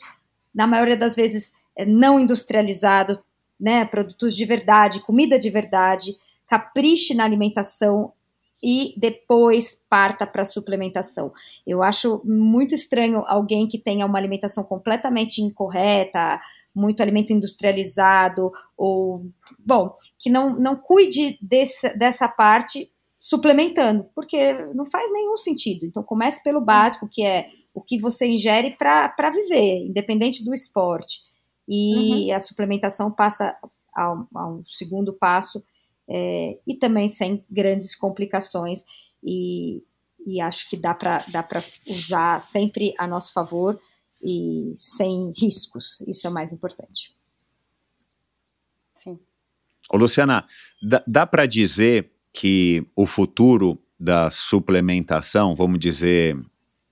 na maioria das vezes, é, não industrializado, né? Produtos de verdade, comida de verdade. Capriche na alimentação e depois parta para suplementação. Eu acho muito estranho alguém que tenha uma alimentação completamente incorreta, muito alimento industrializado, ou, bom, que não, não cuide desse, dessa parte suplementando, porque não faz nenhum sentido. Então, comece pelo básico, que é o que você ingere para viver, independente do esporte. E uhum. a suplementação passa ao, ao segundo passo, é, e também sem grandes complicações. E, e acho que dá para dá usar sempre a nosso favor e sem riscos. Isso é o mais importante. Sim. Ô, Luciana, dá, dá para dizer que o futuro da suplementação, vamos dizer,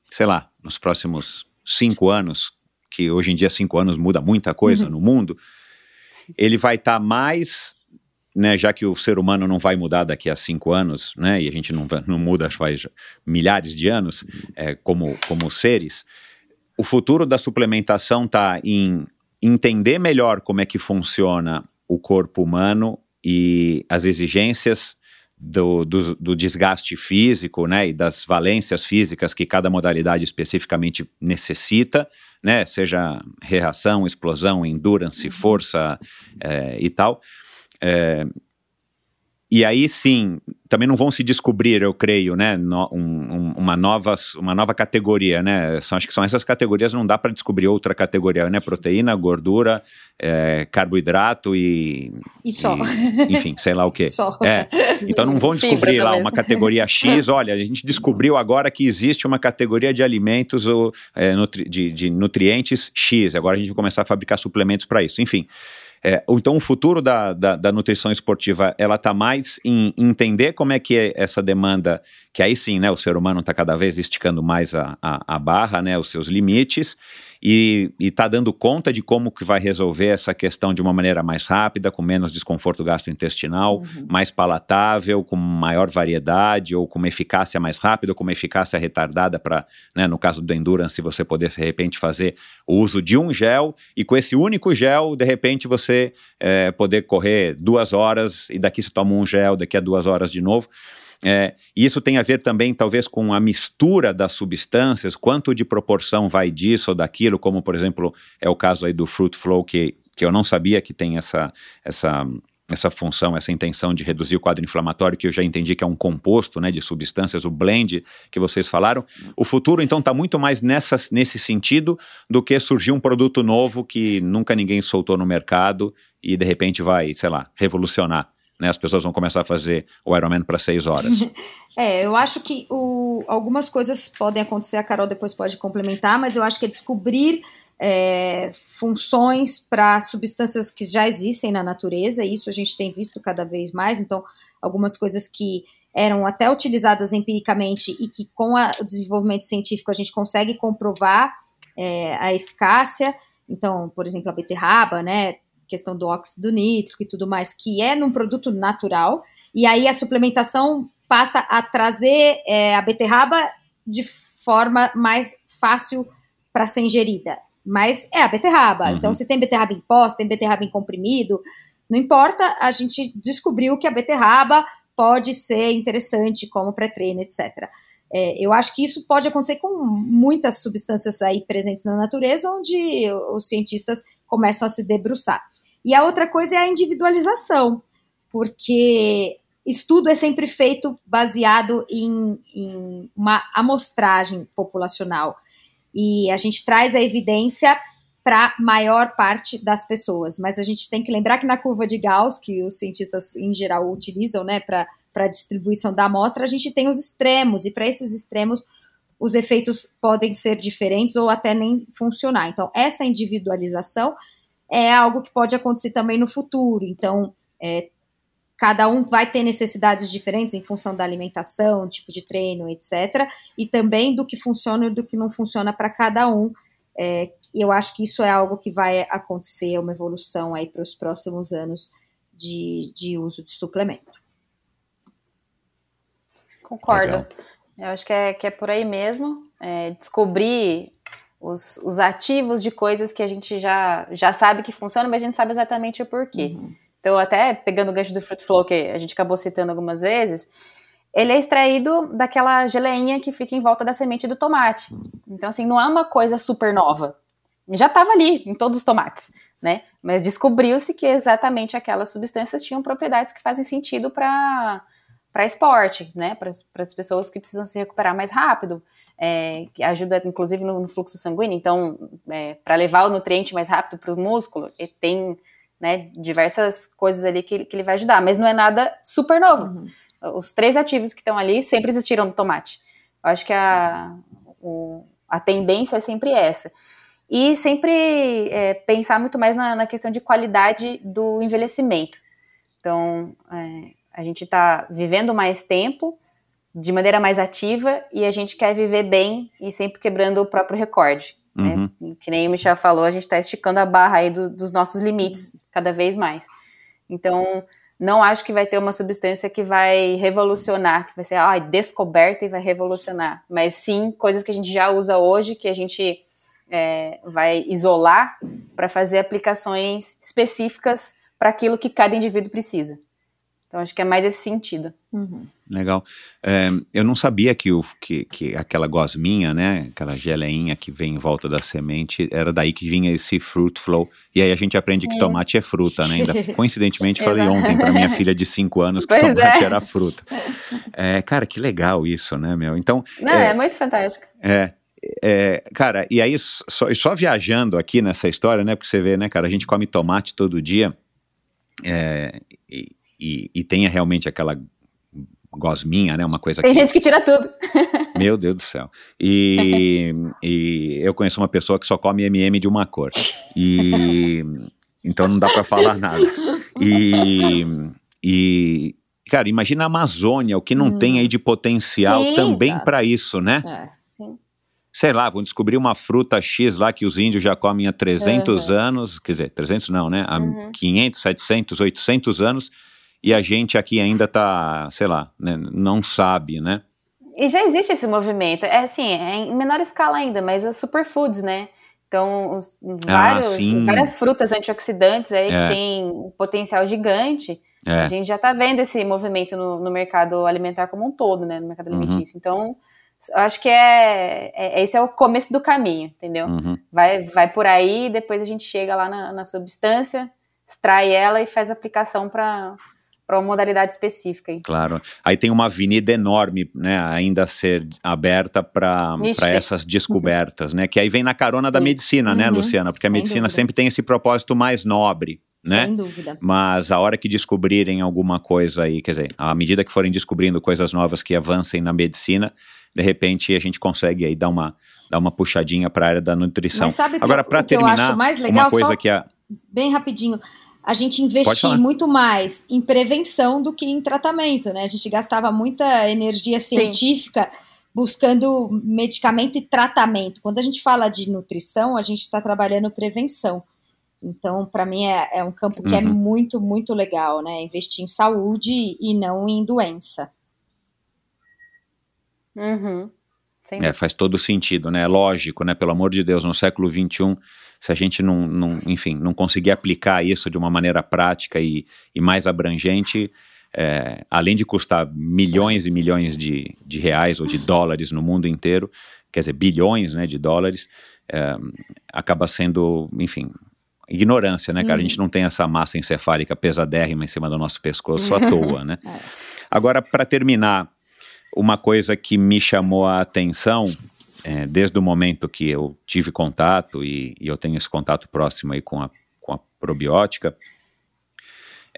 sei lá, nos próximos cinco anos, que hoje em dia cinco anos muda muita coisa uhum. no mundo, ele vai estar tá mais, né, já que o ser humano não vai mudar daqui a cinco anos, né, e a gente não, não muda faz milhares de anos é, como, como seres, o futuro da suplementação está em entender melhor como é que funciona o corpo humano e as exigências do, do, do, desgaste físico, né, e das valências físicas que cada modalidade especificamente necessita, né, seja reação, explosão, endurance, força é, e tal. É, e aí sim, também não vão se descobrir, eu creio, né, no, um, uma, nova, uma nova categoria, né? São, acho que são essas categorias, não dá para descobrir outra categoria, né? Proteína, gordura, é, carboidrato e. E só. E, enfim, sei lá o quê. Só. É. Então não vão descobrir lá uma categoria X. Olha, a gente descobriu agora que existe uma categoria de alimentos ou é, nutri, de, de nutrientes X. Agora a gente vai começar a fabricar suplementos para isso. Enfim. É, então, o futuro da, da, da nutrição esportiva, ela está mais em entender como é que é essa demanda, que aí sim, né, o ser humano está cada vez esticando mais a, a, a, barra, né, os seus limites, e está dando conta de como que vai resolver essa questão de uma maneira mais rápida, com menos desconforto gastrointestinal, uhum. mais palatável, com maior variedade, ou com uma eficácia mais rápida, ou com uma eficácia retardada para, né, no caso do endurance, você poder de repente fazer o uso de um gel, e com esse único gel, de repente você é, poder correr duas horas, e daqui você toma um gel, daqui a duas horas de novo. É, isso tem a ver também, talvez, com a mistura das substâncias, quanto de proporção vai disso ou daquilo, como, por exemplo, é o caso aí do Fruit Flow, que, que eu não sabia que tem essa, essa, essa função, essa intenção de reduzir o quadro inflamatório, que eu já entendi que é um composto né, de substâncias, o blend que vocês falaram. O futuro, então, está muito mais nessa, nesse sentido do que surgir um produto novo que nunca ninguém soltou no mercado e, de repente, vai, sei lá, revolucionar né, as pessoas vão começar a fazer o Ironman para seis horas. é, eu acho que o, algumas coisas podem acontecer, a Carol depois pode complementar, mas eu acho que é descobrir é, funções para substâncias que já existem na natureza, e isso a gente tem visto cada vez mais, então algumas coisas que eram até utilizadas empiricamente e que com a, o desenvolvimento científico a gente consegue comprovar é, a eficácia, então, por exemplo, a beterraba, né, questão do óxido nítrico e tudo mais, que é num produto natural, e aí a suplementação passa a trazer é, a beterraba de forma mais fácil para ser ingerida. Mas é a beterraba. Uhum. Então, se tem beterraba em pó, se tem beterraba em comprimido, não importa, a gente descobriu que a beterraba pode ser interessante como pré-treino, etc. É, eu acho que isso pode acontecer com muitas substâncias aí presentes na natureza, onde os cientistas começam a se debruçar. E a outra coisa é a individualização, porque estudo é sempre feito baseado em, em uma amostragem populacional. E a gente traz a evidência para maior parte das pessoas. Mas a gente tem que lembrar que na curva de Gauss, que os cientistas em geral utilizam né, para a distribuição da amostra, a gente tem os extremos, e para esses extremos os efeitos podem ser diferentes ou até nem funcionar. Então, essa individualização é algo que pode acontecer também no futuro. Então, é, cada um vai ter necessidades diferentes em função da alimentação, tipo de treino, etc. E também do que funciona e do que não funciona para cada um. É, eu acho que isso é algo que vai acontecer, uma evolução aí para os próximos anos de, de uso de suplemento. Concordo. Legal. Eu acho que é, que é por aí mesmo. É, descobrir os, os ativos de coisas que a gente já, já sabe que funcionam, mas a gente sabe exatamente o porquê. Uhum. Então, até pegando o gancho do Fruit Flow, que a gente acabou citando algumas vezes, ele é extraído daquela geleinha que fica em volta da semente do tomate. Então, assim, não é uma coisa super nova já estava ali em todos os tomates, né? Mas descobriu-se que exatamente aquelas substâncias tinham propriedades que fazem sentido para para esporte, né? Para as pessoas que precisam se recuperar mais rápido, é, que ajuda inclusive no, no fluxo sanguíneo. Então, é, para levar o nutriente mais rápido para o músculo, tem né, diversas coisas ali que, que ele vai ajudar, mas não é nada super novo. Uhum. Os três ativos que estão ali sempre existiram no tomate. Eu acho que a, o, a tendência é sempre essa e sempre é, pensar muito mais na, na, questão de qualidade do envelhecimento. Então, é, a gente está vivendo mais tempo, de maneira mais ativa, e a gente quer viver bem e sempre quebrando o próprio recorde. Né? Uhum. Né? Que nem o Michel falou, a gente está esticando a barra aí do, dos nossos limites cada vez mais. Então, não acho que vai ter uma substância que vai revolucionar, que vai ser ah, descoberta e vai revolucionar, mas sim coisas que a gente já usa hoje, que a gente é, vai isolar para fazer aplicações específicas para aquilo que cada indivíduo precisa. Então, acho que é mais esse sentido. Uhum. Legal. É, eu não sabia que, o, que, que aquela gosminha, né, aquela geleinha que vem em volta da semente, era daí que vinha esse fruit flow. E aí a gente aprende Sim. que tomate é fruta, né? Ainda, coincidentemente, falei ontem para minha filha de 5 anos que pois tomate é. era fruta. É, cara, que legal isso, né, meu? Então. Não, é, é muito fantástico. É. É, cara, e aí só, só, viajando aqui nessa história, né? Porque você vê, né, cara, a gente come tomate todo dia é, e, e, e tem realmente aquela gosminha, né? Uma coisa Tem que... gente que tira tudo. Meu Deus do céu. E, e eu conheço uma pessoa que só come MM de uma cor. E então não dá para falar nada. E, e cara, imagina a Amazônia, o que não hum. tem aí de potencial Sim, também para isso, né? É sei lá, vão descobrir uma fruta X lá que os índios já comem há 300 uhum. anos, quer dizer, 300 não, né? Há uhum. 500, 700, 800 anos, e a gente aqui ainda tá, sei lá, né? não sabe, né? E já existe esse movimento, é assim, é em menor escala ainda, mas as superfoods, né? Então, os, vários, ah, várias frutas antioxidantes aí é. que tem um potencial gigante. É. A gente já está vendo esse movimento no, no, mercado alimentar como um todo, né? No mercado uhum. alimentício. Uhum. Então, eu acho que é, é, esse é o começo do caminho, entendeu? Uhum. Vai, vai por aí, depois a gente chega lá na, na substância, extrai ela e faz aplicação para para uma modalidade específica. Hein? Claro. Aí tem uma avenida enorme, né, ainda a ser aberta para essas descobertas, né? Que aí vem na carona Sim. da medicina, né, uhum. né, Luciana? Porque a Sem medicina dúvida. sempre tem esse propósito mais nobre. Né? Sem dúvida. Mas a hora que descobrirem alguma coisa aí, quer dizer, à medida que forem descobrindo coisas novas que avancem na medicina, de repente a gente consegue aí dar uma, dar uma puxadinha para a área da nutrição. Mas sabe Agora, para terminar, eu acho mais legal, uma coisa que a... bem rapidinho, a gente investir muito mais em prevenção do que em tratamento, né? A gente gastava muita energia científica Sim. buscando medicamento e tratamento. Quando a gente fala de nutrição, a gente está trabalhando prevenção. Então, para mim, é, é, um campo que é uhum. é muito, muito legal, né? Investir em saúde e não em doença. Uhum. É, faz todo sentido, né? É lógico, né? Pelo amor de Deus, no século XXI, se a gente não, não enfim, não conseguir aplicar isso de uma maneira prática e, e mais abrangente, é, além de custar milhões e milhões de, de reais ou de dólares no mundo inteiro, quer dizer, bilhões né, de dólares, é, acaba sendo, enfim, ignorância, né, cara? A gente uhum. não tem essa massa encefálica pesadérrima em cima do nosso pescoço à toa, né? É. Agora, para terminar, uma coisa que me chamou a atenção é, desde o momento que eu tive contato e, e, eu tenho esse contato próximo aí com a, com a probiótica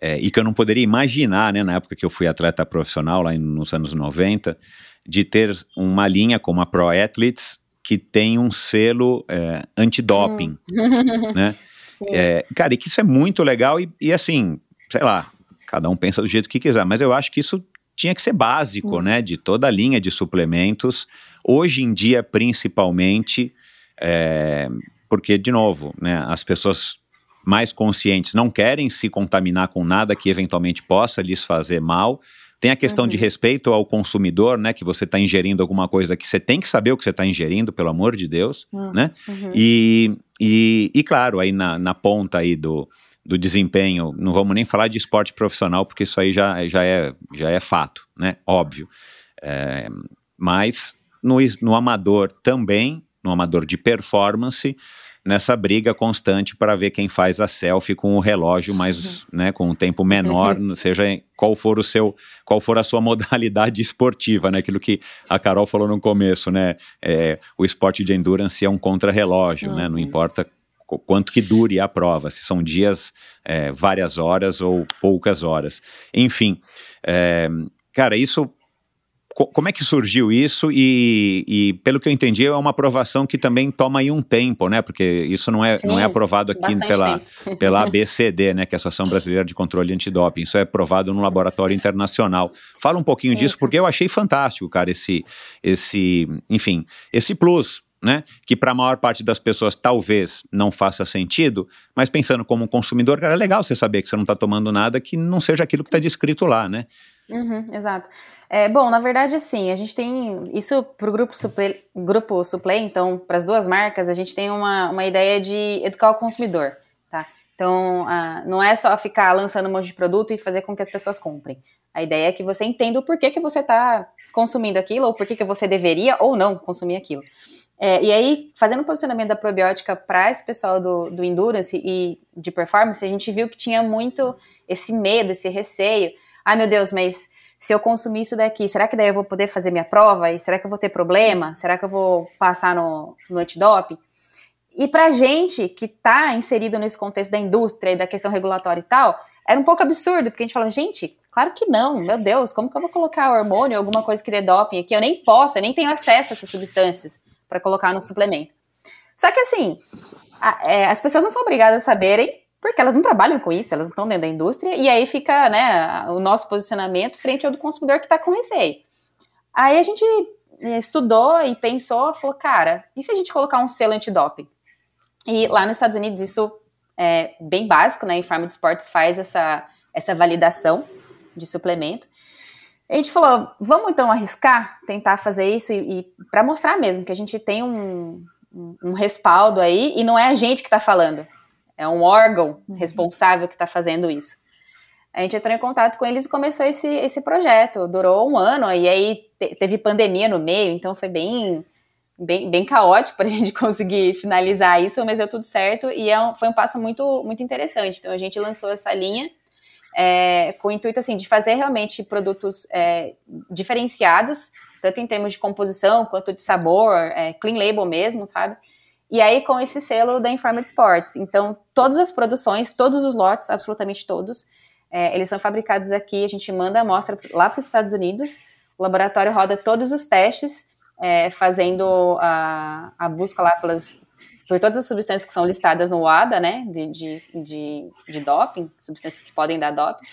é, e que eu não poderia imaginar, né, na época que eu fui atleta profissional, lá nos anos 90, de ter uma linha como a Pro Athletes que tem um selo é, antidoping, hum. né? É, cara, e que isso é muito legal e, e, assim, sei lá, cada um pensa do jeito que quiser, mas eu acho que isso tinha que ser básico, hum. né, de toda a linha de suplementos, hoje em dia principalmente, é, porque, de novo, né, as pessoas mais conscientes não querem se contaminar com nada que eventualmente possa lhes fazer mal, tem a questão uhum. de respeito ao consumidor, né? Que você está ingerindo alguma coisa que você tem que saber o que você está ingerindo, pelo amor de Deus, uhum. né? Uhum. E, e, e, claro, aí na, na ponta aí do, do desempenho, não vamos nem falar de esporte profissional, porque isso aí já, já, é, já é fato, né? Óbvio. É, mas no, no amador também, no amador de performance, nessa briga constante para ver quem faz a selfie com o relógio mais, uhum. né, com um tempo menor, seja qual for o seu, qual for a sua modalidade esportiva, né, aquilo que a Carol falou no começo, né, é, o esporte de endurance é um contrarrelógio, uhum. né, não uhum. importa quanto que dure a prova, se são dias, é, várias horas ou poucas horas. Enfim, é, cara, isso como é que surgiu isso? E, e, pelo que eu entendi, é uma aprovação que também toma aí um tempo, né? Porque isso não é, Sim, não é aprovado aqui pela, pela ABCD, né? Que é a Associação Brasileira de Controle Antidoping. Isso é aprovado no laboratório internacional. Fala um pouquinho isso. disso, porque eu achei fantástico, cara, esse, esse, enfim, esse plus né? Que para a maior parte das pessoas talvez não faça sentido, mas pensando como um consumidor, cara, é legal você saber que você não está tomando nada que não seja aquilo que está descrito lá, né? Uhum, exato. É, bom, na verdade, assim, a gente tem isso para o grupo suple, grupo Suplay, então, para as duas marcas, a gente tem uma, uma ideia de educar o consumidor, tá? Então, não é só ficar lançando um monte de produto e fazer com que as pessoas comprem. A ideia é que você entenda o porquê que você está consumindo aquilo, ou porquê que você deveria ou não consumir aquilo. É, e aí, fazendo o posicionamento da probiótica para esse pessoal do, do endurance e de performance, a gente viu que tinha muito esse medo, esse receio ai meu Deus, mas se eu consumir isso daqui, será que daí eu vou poder fazer minha prova? E será que eu vou ter problema? Será que eu vou passar no, no antidoping? E pra gente que tá inserido nesse contexto da indústria e da questão regulatória e tal, era um pouco absurdo, porque a gente fala, gente, claro que não, meu Deus, como que eu vou colocar hormônio, alguma coisa que dê doping aqui? Eu nem posso, eu nem tenho acesso a essas substâncias para colocar no suplemento. Só que assim, a, é, as pessoas não são obrigadas a saberem porque elas não trabalham com isso, elas não estão dentro da indústria, e aí fica né, o nosso posicionamento frente ao do consumidor que está com receio. Aí a gente eh, estudou e pensou, falou, cara, e se a gente colocar um selo antidoping? E lá nos Estados Unidos isso é bem básico, né? A de Sports faz essa, essa validação de suplemento. A gente falou, vamos então arriscar, tentar fazer isso e, e para mostrar mesmo que a gente tem um, um, um respaldo aí e não é a gente que está falando, é um órgão uhum. responsável que está fazendo isso. A gente entrou em contato com eles e começou esse, esse projeto. Durou um ano, e aí te, teve pandemia no meio, então foi bem, bem, bem caótico para a gente conseguir finalizar isso, mas deu tudo certo e é um, foi um passo muito, muito interessante. Então a gente lançou essa linha é, com o intuito assim, de fazer realmente produtos é, diferenciados, tanto em termos de composição quanto de sabor, é, clean label mesmo, sabe? E aí com esse selo da Informed Sports. Então, todas as produções, todos os lotes, absolutamente todos, é, eles são fabricados aqui, a gente manda a amostra lá para os Estados Unidos, o laboratório roda todos os testes, é, fazendo a, a busca lá pelas, por todas as substâncias que são listadas no WADA, né, de, de, de, de doping, substâncias que podem dar doping.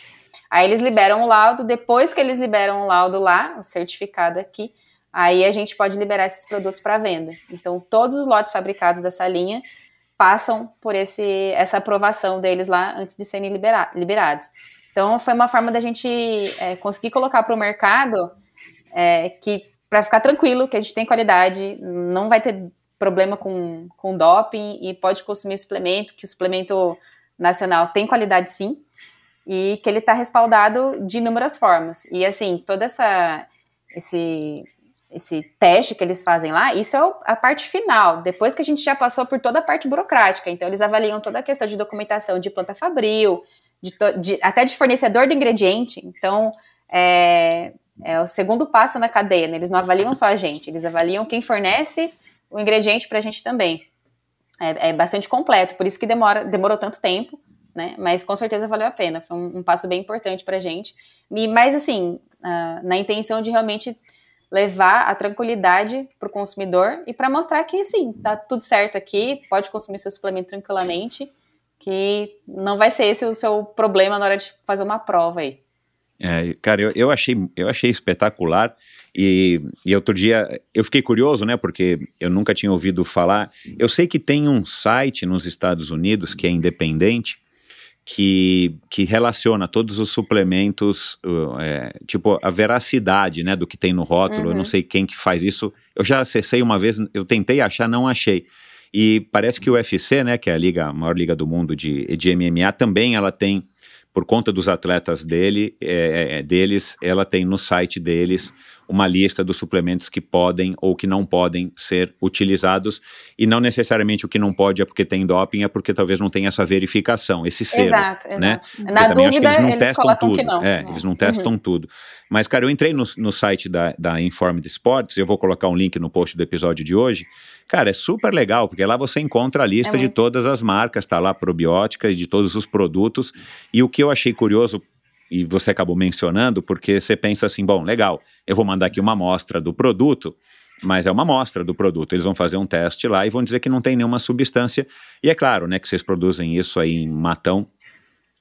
Aí eles liberam o laudo, depois que eles liberam o laudo lá, o certificado aqui, aí a gente pode liberar esses produtos para venda. Então, todos os lotes fabricados dessa linha passam por esse, essa aprovação deles lá antes de serem libera liberados. Então, foi uma forma da gente é, conseguir colocar para o mercado é, que, para ficar tranquilo, que a gente tem qualidade, não vai ter problema com, com doping e pode consumir suplemento, que o suplemento nacional tem qualidade sim, e que ele está respaldado de inúmeras formas. E assim, toda essa esse esse teste que eles fazem lá, isso é a parte final, depois que a gente já passou por toda a parte burocrática. Então, eles avaliam toda a questão de documentação de planta fabril, de, de, até de fornecedor de ingrediente. Então, é, é o segundo passo na cadeia, né? Eles não avaliam só a gente, eles avaliam quem fornece o ingrediente para a gente também. É, é, bastante completo, por isso que demora, demorou tanto tempo, né? Mas com certeza valeu a pena. Foi um, um passo bem importante para a gente. E, mas assim, uh, na intenção de realmente levar a tranquilidade para o consumidor e para mostrar que sim, tá tudo certo aqui, pode consumir seu suplemento tranquilamente, que não vai ser esse o seu problema na hora de fazer uma prova aí. É, cara, eu, eu, achei, eu achei espetacular e, e outro dia eu fiquei curioso, né, porque eu nunca tinha ouvido falar. Eu sei que tem um site nos Estados Unidos que é independente que, que relaciona todos os suplementos, é, tipo a veracidade, né, do que tem no rótulo. Uhum. Eu não uhum. sei quem que faz isso. Eu já acessei uma vez, eu tentei achar, não achei. E parece que o UFC, né, que é a liga, a maior liga do mundo de, de MMA, também ela tem por conta dos atletas dele, é, é, deles, ela tem no site deles uma lista dos suplementos que podem ou que não podem ser utilizados e não necessariamente o que não pode é porque tem doping, é porque talvez não tenha essa verificação, esse selo, exato, né? exato. Na dúvida, eles, eles testam tudo. Não. É, eles não testam uhum. tudo. Mas, cara, eu entrei no, no site da, da Informed Sports, eu vou colocar um link no post do episódio de hoje. Cara, é super legal, porque lá você encontra a lista é de todas as marcas, tá lá probiótica e de todos os produtos. E o que eu achei curioso e você acabou mencionando, porque você pensa assim, bom, legal, eu vou mandar aqui uma amostra do produto, mas é uma amostra do produto. Eles vão fazer um teste lá e vão dizer que não tem nenhuma substância. E é claro, né, que vocês produzem isso aí em matão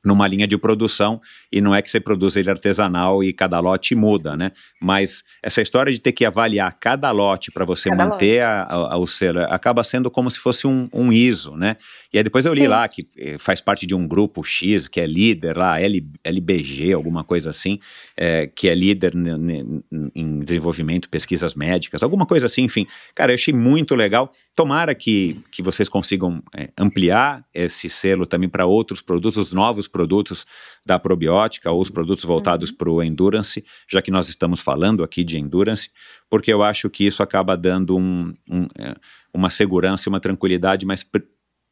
numa linha de produção e não é que você produz ele artesanal e cada lote muda, né? Mas essa história de ter que avaliar cada lote para você cada manter a, a, o selo acaba sendo como se fosse um, um ISO, né? E aí depois eu li Sim. lá que eh, faz parte de um grupo X que é líder lá, L, LBG, alguma coisa assim, é, que é líder em desenvolvimento, pesquisas médicas, alguma coisa assim, enfim. Cara, eu achei muito legal. Tomara que, que vocês consigam é, ampliar esse selo também para outros produtos, novos produtos da probiótica ou os produtos voltados uhum. para o endurance, já que nós estamos falando aqui de endurance, porque eu acho que isso acaba dando um, um, é, uma segurança e uma tranquilidade mais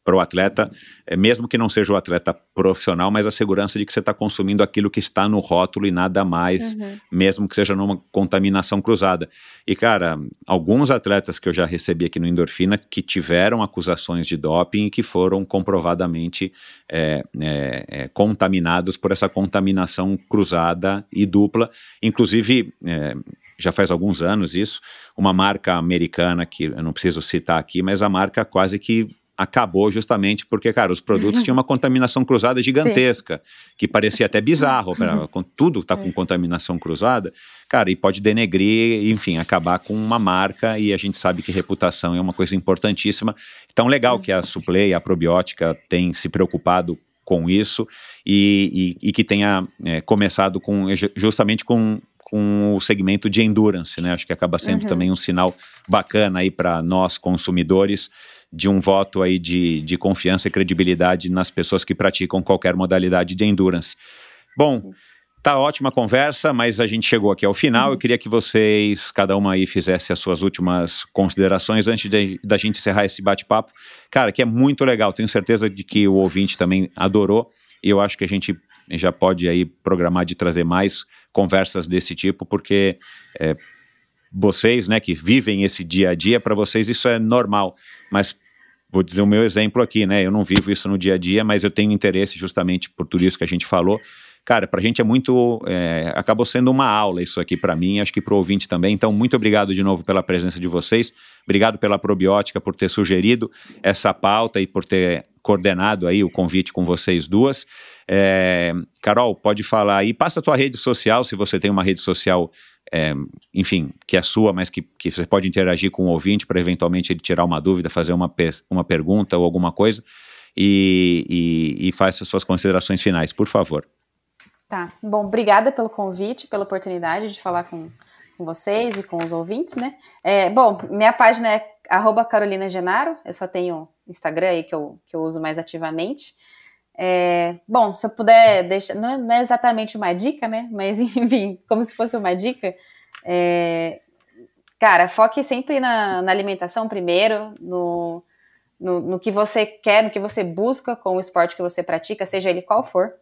para o atleta, é, mesmo que não seja o atleta profissional, mas a segurança de que você está consumindo aquilo que está no rótulo e nada mais, uhum. mesmo que seja numa contaminação cruzada. E, cara, alguns atletas que eu já recebi aqui no Endorfina que tiveram acusações de doping e que foram comprovadamente é, é, é contaminados por essa contaminação cruzada e dupla. Inclusive, é, já faz alguns anos isso, uma marca americana que eu não preciso citar aqui, mas a marca quase que acabou justamente porque, cara, os produtos tinham uma contaminação cruzada gigantesca, Sim. que parecia até bizarro, pra, tudo está com é. contaminação cruzada, cara, e pode denegrir, enfim, acabar com uma marca, e a gente sabe que reputação é uma coisa importantíssima. Então, legal que a Suplay, a probiótica, tem se preocupado com isso e, e, e que tenha é, começado com justamente com com o segmento de endurance, né? Acho que acaba sendo uhum. também um sinal bacana aí para nós consumidores de um voto aí de, de confiança e credibilidade nas pessoas que praticam qualquer modalidade de endurance. Bom, tá ótima conversa, mas a gente chegou aqui ao final. Uhum. Eu queria que vocês, cada uma aí, fizesse as suas últimas considerações antes de, da gente encerrar esse bate-papo. Cara, que é muito legal. Tenho certeza de que o ouvinte também adorou. E eu acho que a gente já pode aí programar de trazer mais conversas desse tipo, porque é, vocês, né, que vivem esse dia a dia, para vocês isso é normal. Mas vou dizer o meu exemplo aqui, né? Eu não vivo isso no dia a dia, mas eu tenho interesse justamente por tudo isso que a gente falou. Cara, para a gente é muito. É, acabou sendo uma aula isso aqui para mim, acho que para o ouvinte também. Então, muito obrigado de novo pela presença de vocês. Obrigado pela probiótica por ter sugerido essa pauta e por ter coordenado aí o convite com vocês duas. É, Carol, pode falar aí. Passa a tua rede social, se você tem uma rede social é, enfim, que é sua, mas que, que você pode interagir com o ouvinte para eventualmente ele tirar uma dúvida, fazer uma, uma pergunta ou alguma coisa e, e, e faça suas considerações finais, por favor. Tá, bom, obrigada pelo convite, pela oportunidade de falar com, com vocês e com os ouvintes, né? É, bom, minha página é arroba Carolina Genaro, eu só tenho Instagram aí que eu, que eu uso mais ativamente. É, bom, se eu puder deixar, não é, não é, exatamente uma dica, né? Mas enfim, como se fosse uma dica. É, cara, foque sempre na, na alimentação primeiro, no, no, no, que você quer, no que você busca com o esporte que você pratica, seja ele qual for.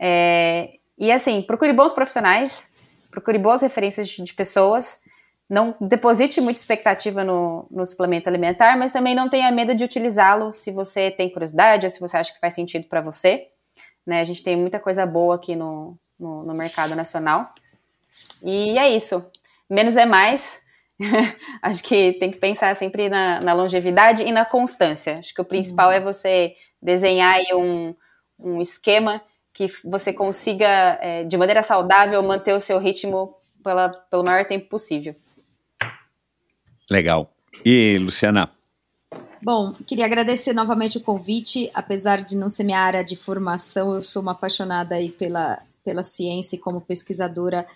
É, E assim, procure bons profissionais, procure boas referências de, de pessoas, não deposite muita expectativa no, no, suplemento alimentar, mas também não tenha medo de utilizá-lo se você tem curiosidade ou se você acha que faz sentido para você. Né? A gente tem muita coisa boa aqui no, no, no mercado nacional. E é isso. Menos é mais. Acho que tem que pensar sempre na, na, longevidade e na constância. Acho que o principal uhum. é você desenhar aí um, um esquema que você consiga, é, de maneira saudável, manter o seu ritmo pela, pelo maior tempo possível. Legal. E, Luciana? Bom, queria agradecer novamente o convite. Apesar de não ser minha área de formação, eu sou uma apaixonada aí pela, pela ciência e como pesquisadora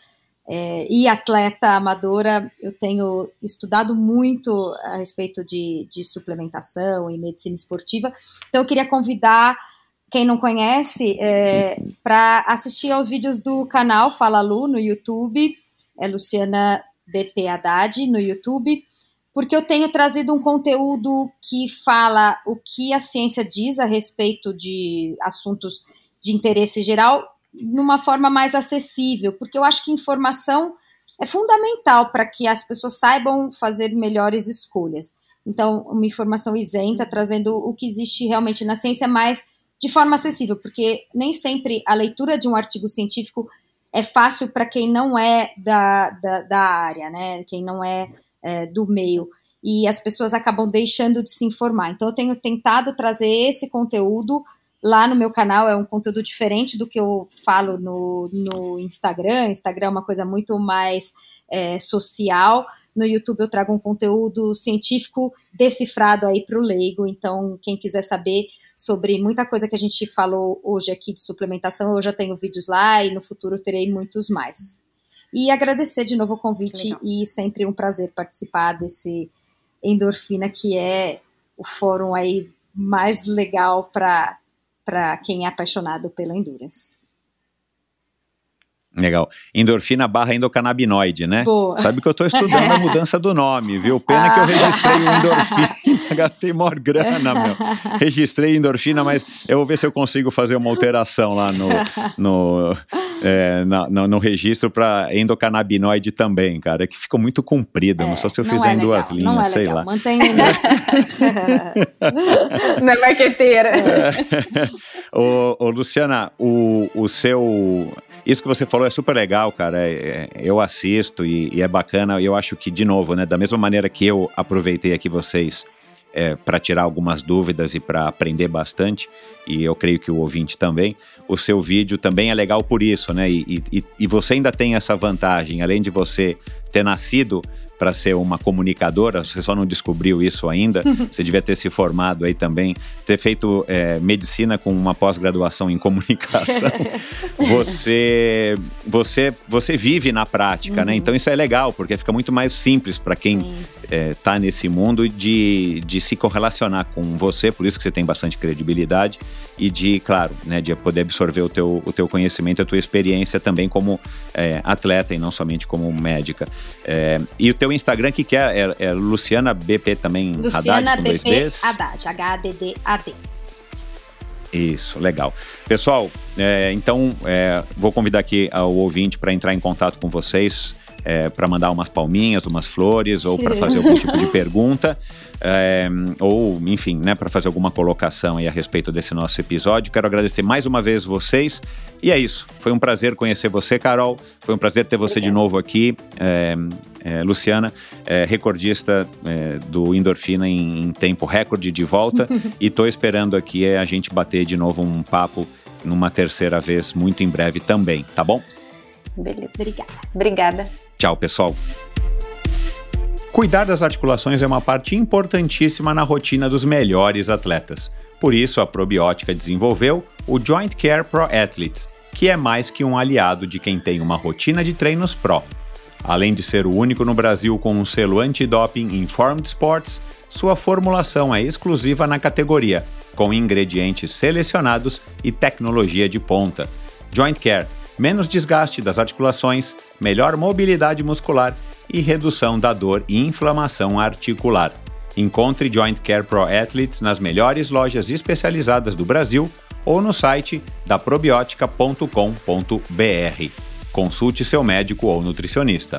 é, e atleta amadora, eu tenho estudado muito a respeito de, de suplementação e medicina esportiva. Então, eu queria convidar quem não conhece é, para assistir aos vídeos do canal Fala Lu no YouTube, é Luciana BP Haddad no YouTube porque eu tenho trazido um conteúdo que fala o que a ciência diz a respeito de assuntos de interesse geral numa forma mais acessível, porque eu acho que informação é fundamental para que as pessoas saibam fazer melhores escolhas. Então, uma informação isenta, trazendo o que existe realmente na ciência, mas de forma acessível, porque nem sempre a leitura de um artigo científico é fácil para quem não é da, da, da, área, né? Quem não é, é, do meio. E as pessoas acabam deixando de se informar. Então, eu tenho tentado trazer esse conteúdo lá no meu canal. É um conteúdo diferente do que eu falo no, no Instagram. Instagram é uma coisa muito mais é, social. No YouTube, eu trago um conteúdo científico decifrado aí para o leigo. Então, quem quiser saber sobre muita coisa que a gente falou hoje aqui de suplementação. Eu já tenho vídeos lá e no futuro terei muitos mais. E agradecer de novo o convite Legal. e sempre um prazer participar desse endorfina que é o fórum aí mais legal para quem é apaixonado pela endurance. Legal. Endorfina barra endocannabinoide, né? Boa. Sabe que eu estou estudando a mudança do nome, viu? Pena ah. que eu registrei o endorfina, gastei maior grana, meu. Registrei endorfina, mas eu vou ver se eu consigo fazer uma alteração lá no, no, é, no, no, registro para endocannabinoide também, cara, que ficou muito comprido, é, não só se eu fizer é em duas legal, linhas, é sei legal. lá. Mantém Não é marqueteira. É. Ô, ô, Luciana, o, o seu isso que você falou é super legal, cara. É, é, eu assisto e, e, é bacana. E eu acho que, de novo, né, da mesma maneira que eu aproveitei aqui vocês é, para tirar algumas dúvidas e para aprender bastante, e eu creio que o ouvinte também, o seu vídeo também é legal por isso, né? E, e, e você ainda tem essa vantagem, além de você ter nascido para ser uma comunicadora, você só não descobriu isso ainda, você devia ter se formado aí também, ter feito é, medicina com uma pós-graduação em comunicação. você, você, você vive na prática, né? uhum. né? Então isso é legal, porque fica muito mais simples para quem está é, nesse mundo de, de se correlacionar com você, por isso que você tem bastante credibilidade e de, claro, né, de poder absorver o teu, o teu conhecimento, a tua experiência também como é, atleta e não somente como médica. É, e o teu Instagram que, que é, é, é Luciana BP também, Luciana Haddad, BP Haddad, H-A-D-D-A-D. Isso, legal. Pessoal, é, então é, vou convidar aqui o ouvinte para entrar em contato com vocês é, para mandar umas palminhas, umas flores ou para fazer algum tipo de pergunta. É, ou, enfim, né, para fazer alguma colocação aí a respeito desse nosso episódio. Quero agradecer mais uma vez vocês. E é isso. Foi um prazer conhecer você, Carol. Foi um prazer ter você de novo aqui, é, é, Luciana, é, recordista é, do Endorfina em, em, tempo recorde de volta. e estou esperando aqui a gente bater de novo um papo numa terceira vez muito em breve também, tá bom? Beleza. Obrigada. Obrigada. Tchau, pessoal. Cuidar das articulações é uma parte importantíssima na rotina dos melhores atletas. Por isso, a probiótica desenvolveu o Joint Care Pro Athletes, que é mais que um aliado de quem tem uma rotina de treinos pro. Além de ser o único no Brasil com um selo antidoping Informed Sports, sua formulação é exclusiva na categoria, com ingredientes selecionados e tecnologia de ponta. Joint Care menos desgaste das articulações, melhor mobilidade muscular e redução da dor e inflamação articular. Encontre Joint Care Pro Athletes nas melhores lojas especializadas do Brasil ou no site da probiotica.com.br. Consulte seu médico ou nutricionista.